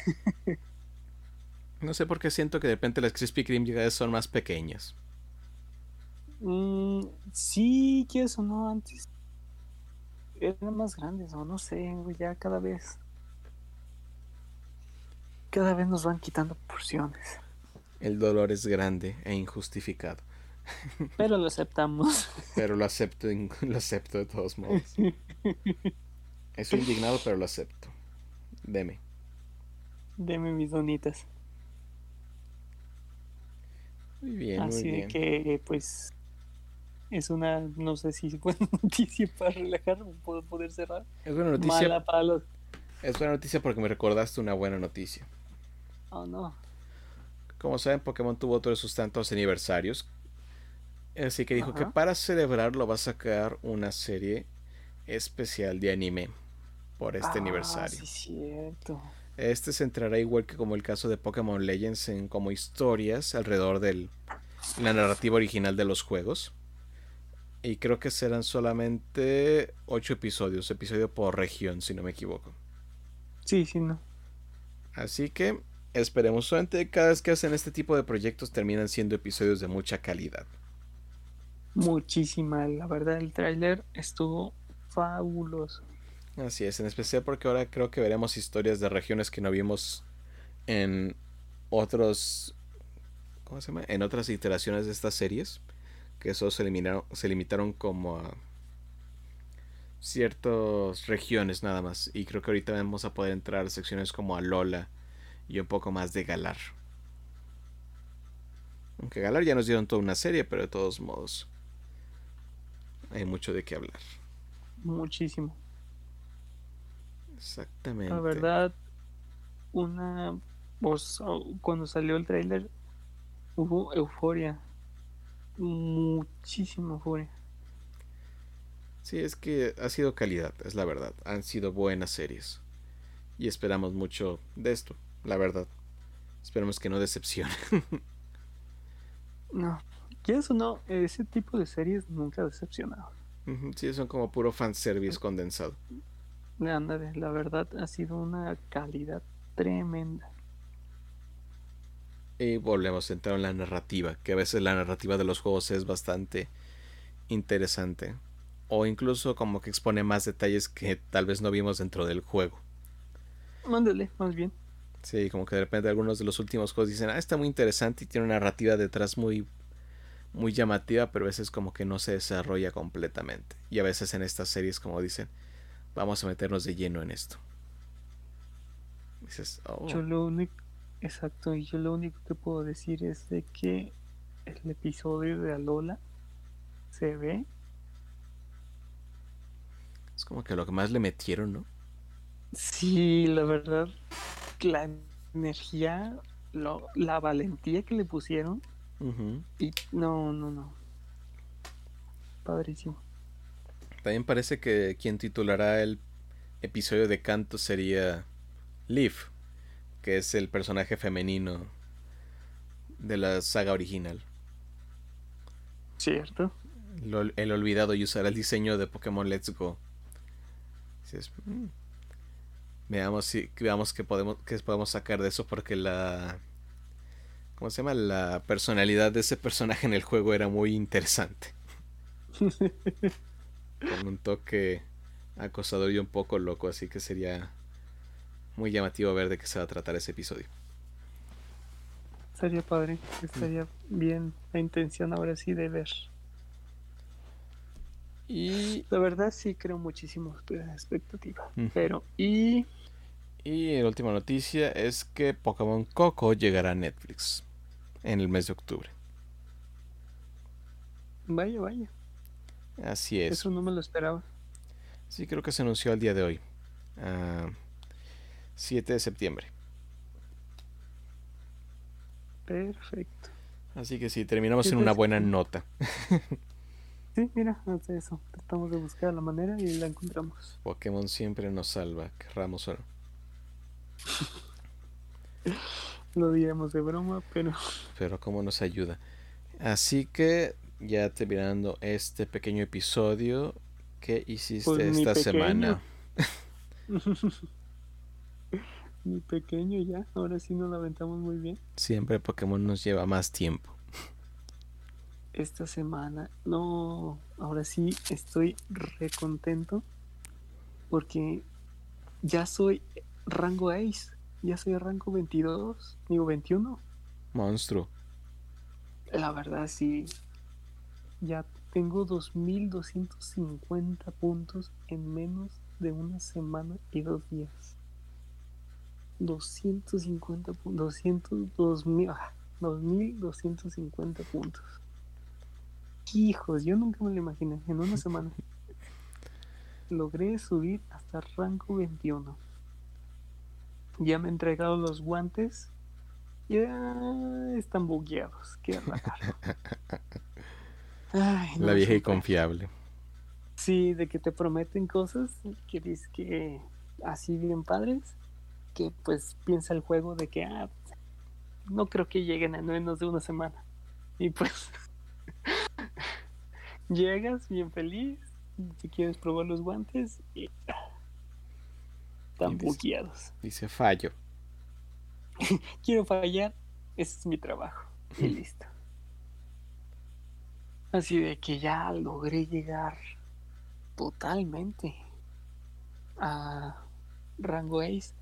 (laughs) No sé por qué siento que de repente las Krispy Kreme son más pequeñas. Mm, sí, que eso no antes. Eran más grandes, o no sé, ya cada vez. Cada vez nos van quitando porciones. El dolor es grande e injustificado. (laughs) Pero lo aceptamos. Pero lo acepto, (laughs) lo acepto de todos modos. (laughs) Estoy indignado, pero lo acepto. Deme. Deme mis donitas. Muy bien, Así muy bien. que, pues, es una, no sé si buena noticia para relajar o puedo poder cerrar. Es buena noticia. Mala para los... Es buena noticia porque me recordaste una buena noticia. Oh, no. Como saben, Pokémon tuvo otro de sus tantos aniversarios. Así que dijo que para celebrarlo va a sacar una serie especial de anime por este Ah, aniversario. Sí, cierto. Este se centrará igual que como el caso de Pokémon Legends en como historias alrededor de la narrativa original de los juegos. Y creo que serán solamente 8 episodios, episodio por región, si no me equivoco. Sí, sí, no. Así que esperemos solamente cada vez que hacen este tipo de proyectos terminan siendo episodios de mucha calidad. Muchísima, la verdad, el tráiler estuvo fabuloso. Así es, en especial porque ahora creo que veremos historias de regiones que no vimos en otros ¿cómo se llama? En otras iteraciones de estas series, que solo se eliminaron se limitaron como a ciertas regiones nada más y creo que ahorita vamos a poder entrar a secciones como Alola y un poco más de Galar. Aunque Galar ya nos dieron toda una serie, pero de todos modos hay mucho de qué hablar. Muchísimo. Exactamente. La verdad, una. Pues, cuando salió el tráiler, hubo euforia. Muchísima euforia. Sí, es que ha sido calidad, es la verdad. Han sido buenas series. Y esperamos mucho de esto, la verdad. Esperemos que no decepcione. No, y eso no, ese tipo de series nunca ha decepcionado. Sí, son como puro fanservice condensado. Ándale, la verdad ha sido una calidad tremenda. Y volvemos a entrar en la narrativa, que a veces la narrativa de los juegos es bastante interesante. O incluso como que expone más detalles que tal vez no vimos dentro del juego. Mándale, más bien. Sí, como que de repente algunos de los últimos juegos dicen, ah, está muy interesante y tiene una narrativa detrás muy, muy llamativa, pero a veces como que no se desarrolla completamente. Y a veces en estas series como dicen, vamos a meternos de lleno en esto. Dices, oh, Yo lo único, exacto, y yo lo único que puedo decir es de que el episodio de Alola se ve es como que lo que más le metieron, ¿no? Sí, la verdad, la energía, lo- la valentía que le pusieron y no, no, no. Padrísimo. También parece que quien titulará el episodio de canto sería Liv, que es el personaje femenino de la saga original. ¿Cierto? Lo- el olvidado y usará el diseño de Pokémon Let's Go. "Mm". Veamos si veamos qué podemos qué podemos sacar de eso porque la ¿cómo se llama? La personalidad de ese personaje en el juego era muy interesante. Con un toque acosador y un poco loco, así que sería muy llamativo ver de qué se va a tratar ese episodio. Estaría padre, estaría bien la intención ahora sí de ver. Y, La verdad sí creo muchísimo expectativa. Pero, y y la última noticia es que Pokémon Coco llegará a Netflix en el mes de octubre. vaya, vaya, Así es. eso no me lo esperaba. Sí, creo que se anunció el día de hoy. ah, 7 de septiembre. Perfecto. Así que sí, terminamos en Sí, una pues, buena nota. (laughs) Sí, mira, hace eso. Tratamos de buscar la manera y la encontramos. Pokémon siempre nos salva, querramos o no. (laughs) Lo diremos de broma, pero Pero cómo nos ayuda. Así que ya terminando este pequeño episodio, ¿qué hiciste Pues, esta semana? (laughs) (laughs) mi pequeño ya, ahora sí nos la aventamos muy bien. Siempre Pokémon nos lleva más tiempo. Esta semana. No, ahora sí estoy re contento porque ya soy rango Ace, ya soy rango 22, digo 21. Monstruo. La verdad sí, ya tengo 2250 puntos en menos de una semana y dos días. 250 puntos, 200, 2000, 2250 puntos. Hijos, yo nunca me lo imaginé. En una semana logré subir hasta rango 21. Ya me he entregado los guantes. Ya están bugueados. Qué raro. La vieja y confiable. Sí, de que te prometen cosas que dices que así bien padres, que pues piensa el juego de que ah, no creo que lleguen en menos de una semana. Y pues (laughs) llegas bien feliz, si quieres probar los guantes y están buqueados. Dice fallo. (laughs) Quiero fallar, ese es mi trabajo. Y listo. Así de que ya logré llegar totalmente a rango Ace.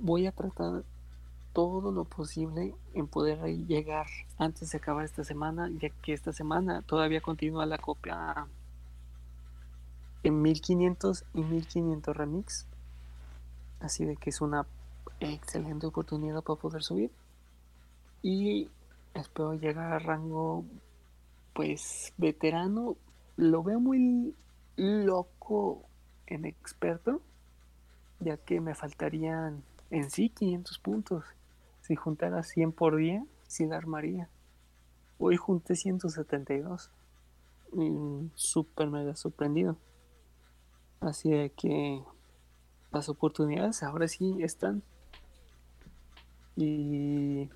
Voy a tratar todo lo posible en poder llegar antes de acabar esta semana, ya que esta semana todavía continúa la copia en 1500 y 1500 remix. Así de que es una excelente oportunidad para poder subir. Y espero llegar a rango pues veterano. Lo veo muy loco en experto, ya que me faltarían en sí 500 puntos. Si juntara 100 por día, la armaría. Hoy junté 172. Y súper mega sorprendido. Así que las oportunidades ahora sí están. Y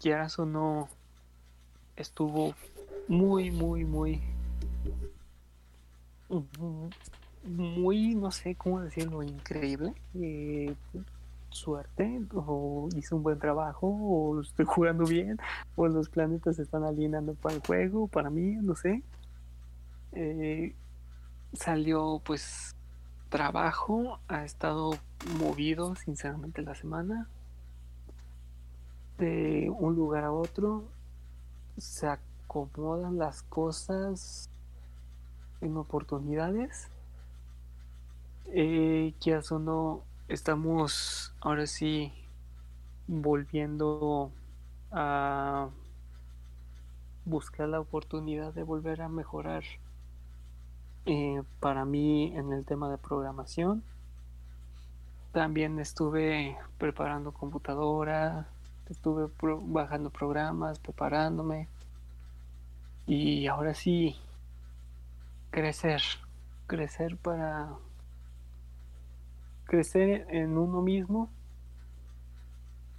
quieras o no, estuvo muy, muy, muy, muy, no sé cómo decirlo, increíble. Eh, suerte, o hice un buen trabajo, o estoy jugando bien, o los planetas se están alineando para el juego, para mí, no sé. Eh, salió pues trabajo, ha estado movido sinceramente la semana, de un lugar a otro, se acomodan las cosas en oportunidades. Eh, o no, estamos ahora sí volviendo a buscar la oportunidad de volver a mejorar eh, para mí en el tema de programación. También estuve preparando computadora, estuve bajando programas, preparándome. Y ahora sí, crecer, crecer para crecer en uno mismo.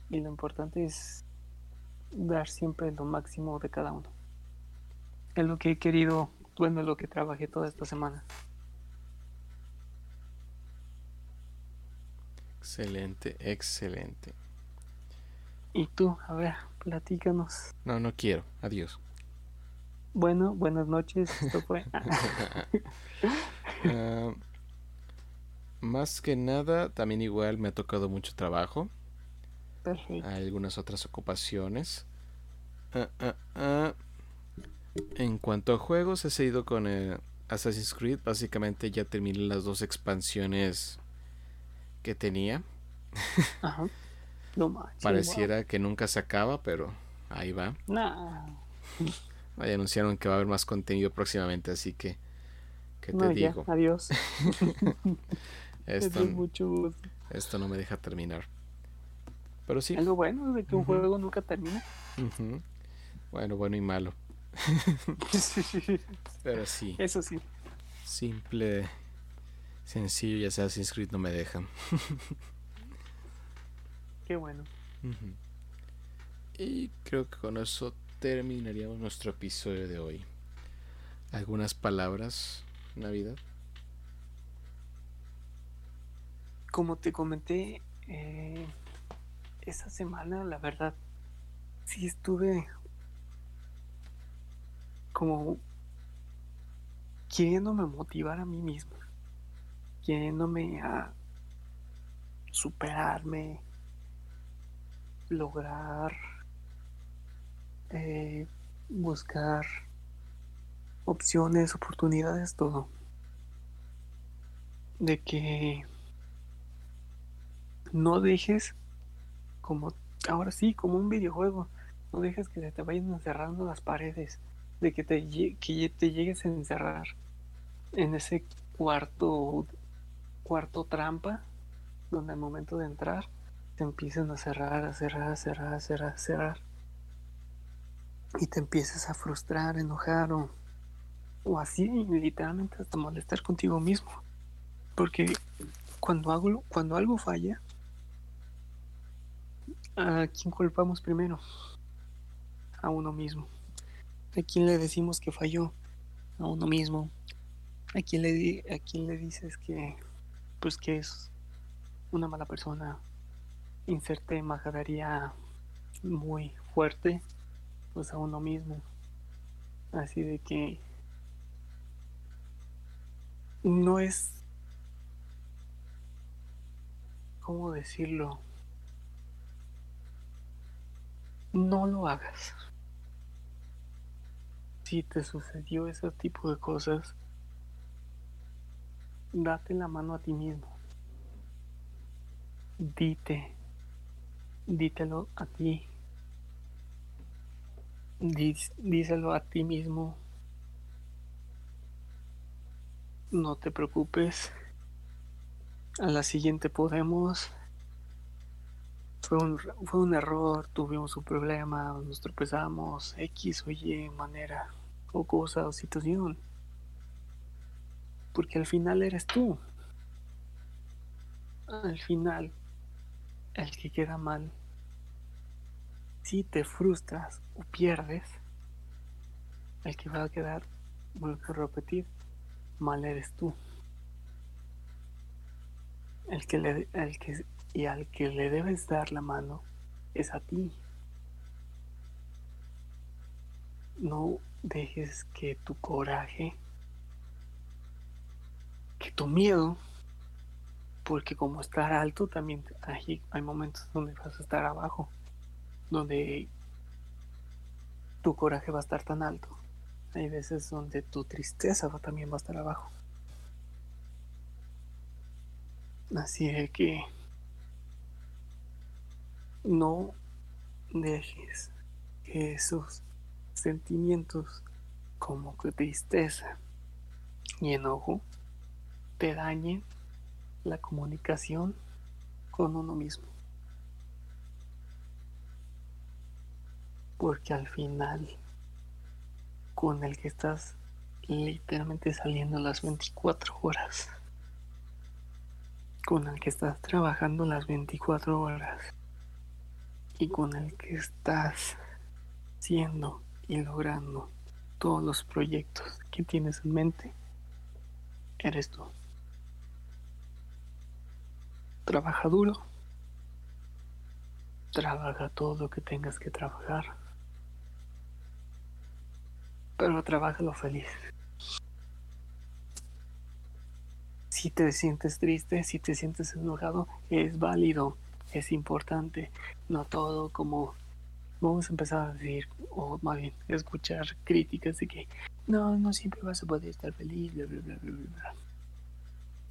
Y lo importante es dar siempre lo máximo de cada uno. Es lo que he querido bueno, lo que trabajé toda esta semana. Excelente, excelente. ¿Y tú? A ver, platícanos. No, no quiero. Adiós. Bueno, buenas noches. Esto fue. (laughs) Ah, más que nada, también igual me ha tocado mucho trabajo. Perfecto. algunas otras ocupaciones. Ah, ah, en cuanto a juegos, he seguido con eh, Assassin's Creed. Básicamente ya terminé las dos expansiones que tenía. (laughs) Ajá. Pareciera que nunca se acaba, pero ahí va. Ahí anunciaron que va a haber más contenido próximamente, así que. ¿Qué te digo? adiós. (laughs) (laughs) esto, esto no me deja terminar. Pero sí. Algo bueno de que un juego nunca termina. Bueno, bueno y malo. (laughs) (laughs) Pero sí. Eso sí. Simple, sencillo y Assassin's Creed no me dejan. (laughs) Qué bueno. Y creo que con eso terminaríamos nuestro episodio de hoy. ¿Algunas palabras, Navidad? Como te comenté, eh, esa semana, la verdad, sí estuve como queriéndome motivar a mí mismo, queriéndome a superarme, lograr eh, buscar opciones, oportunidades, todo. De que no dejes como ahora sí, como un videojuego, no dejes que se te vayan encerrando las paredes, de que te, que te llegues a encerrar en ese cuarto cuarto trampa donde al momento de entrar te empiezan a cerrar, a cerrar, a cerrar, a cerrar, a cerrar. Y te empiezas a frustrar, enojar o, o así literalmente hasta molestar contigo mismo. Porque cuando hago cuando algo falla ¿a quién culpamos primero? A uno mismo. ¿A quién le decimos que falló? A uno mismo. ¿A quién le, a quién le dices que, pues que es una mala persona? Inserte majadaría muy fuerte, pues a uno mismo. Así de que no es, ¿cómo decirlo? No lo hagas. Si te sucedió ese tipo de cosas, date la mano a ti mismo. Dite, dítelo a ti. díselo a ti mismo. No te preocupes. A la siguiente podemos. Fue un, error, tuvimos un problema, nos tropezamos, X o Y manera, o cosa o situación porque al final eres tú. Al final, el que queda mal, si te frustras o pierdes, el que va a quedar, vuelvo a repetir, mal eres tú. El que le, el que, y al que le debes dar la mano es a ti. No dejes que tu coraje que tu miedo, porque como estar alto también hay, hay momentos donde vas a estar abajo, donde tu coraje va a estar tan alto. Hay veces donde tu tristeza va, también va a estar abajo. Así es que no dejes que esos sentimientos como que tristeza y enojo te dañe la comunicación con uno mismo. Porque al final, con el que estás literalmente saliendo las 24 horas, con el que estás trabajando las 24 horas y con el que estás siendo y logrando todos los proyectos que tienes en mente, eres tú. Trabaja duro. Trabaja todo lo que tengas que trabajar. Pero lo feliz. Si te sientes triste, si te sientes enojado, es válido, es importante. No todo como vamos a empezar a decir, o más bien, escuchar críticas de que no, no siempre vas a poder estar feliz, bla, bla, bla, bla, bla.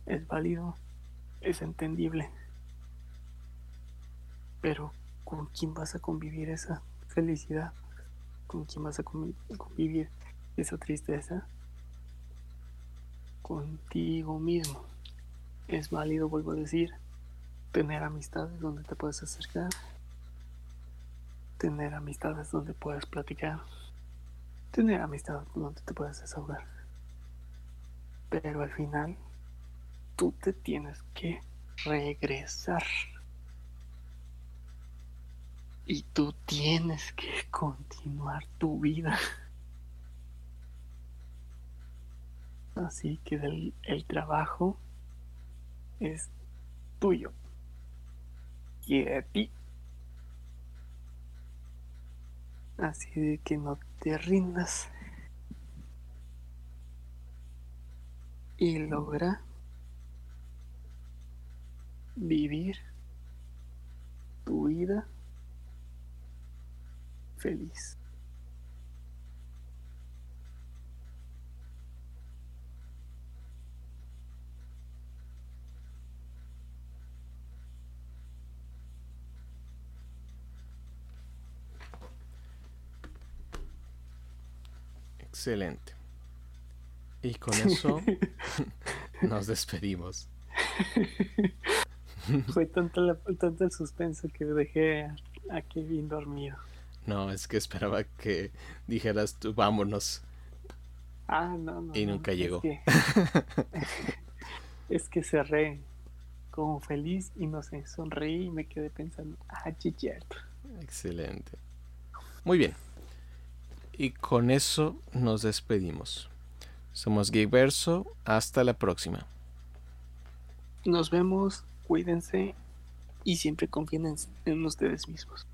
Es válido, es entendible. Pero ¿con quién vas a convivir esa felicidad? ¿Con quién vas a convivir esa tristeza? Contigo mismo. Es válido, vuelvo a decir, tener amistades donde te puedes acercar, tener amistades donde puedes platicar, tener amistades donde te puedes desahogar. Pero al final tú te tienes que regresar. Y tú tienes que continuar tu vida. Así que el, el trabajo es tuyo Yeti. Eh, Así de que no te rindas. Y logra vivir tu vida feliz. Excelente. Y con eso (laughs) (laughs) nos despedimos. (laughs) Fue tanto, tanto, el suspenso que dejé a, Kevin dormido. No, es que esperaba que dijeras tú, vámonos. Ah, no, no. Y nunca llegó. Es que, cerré como feliz y no sé, sonreí y me quedé pensando, ah, cierto. Excelente. Muy bien. Y con eso nos despedimos. Somos Geekverso. Hasta la próxima. Nos vemos, cuídense y siempre confíen en ustedes mismos.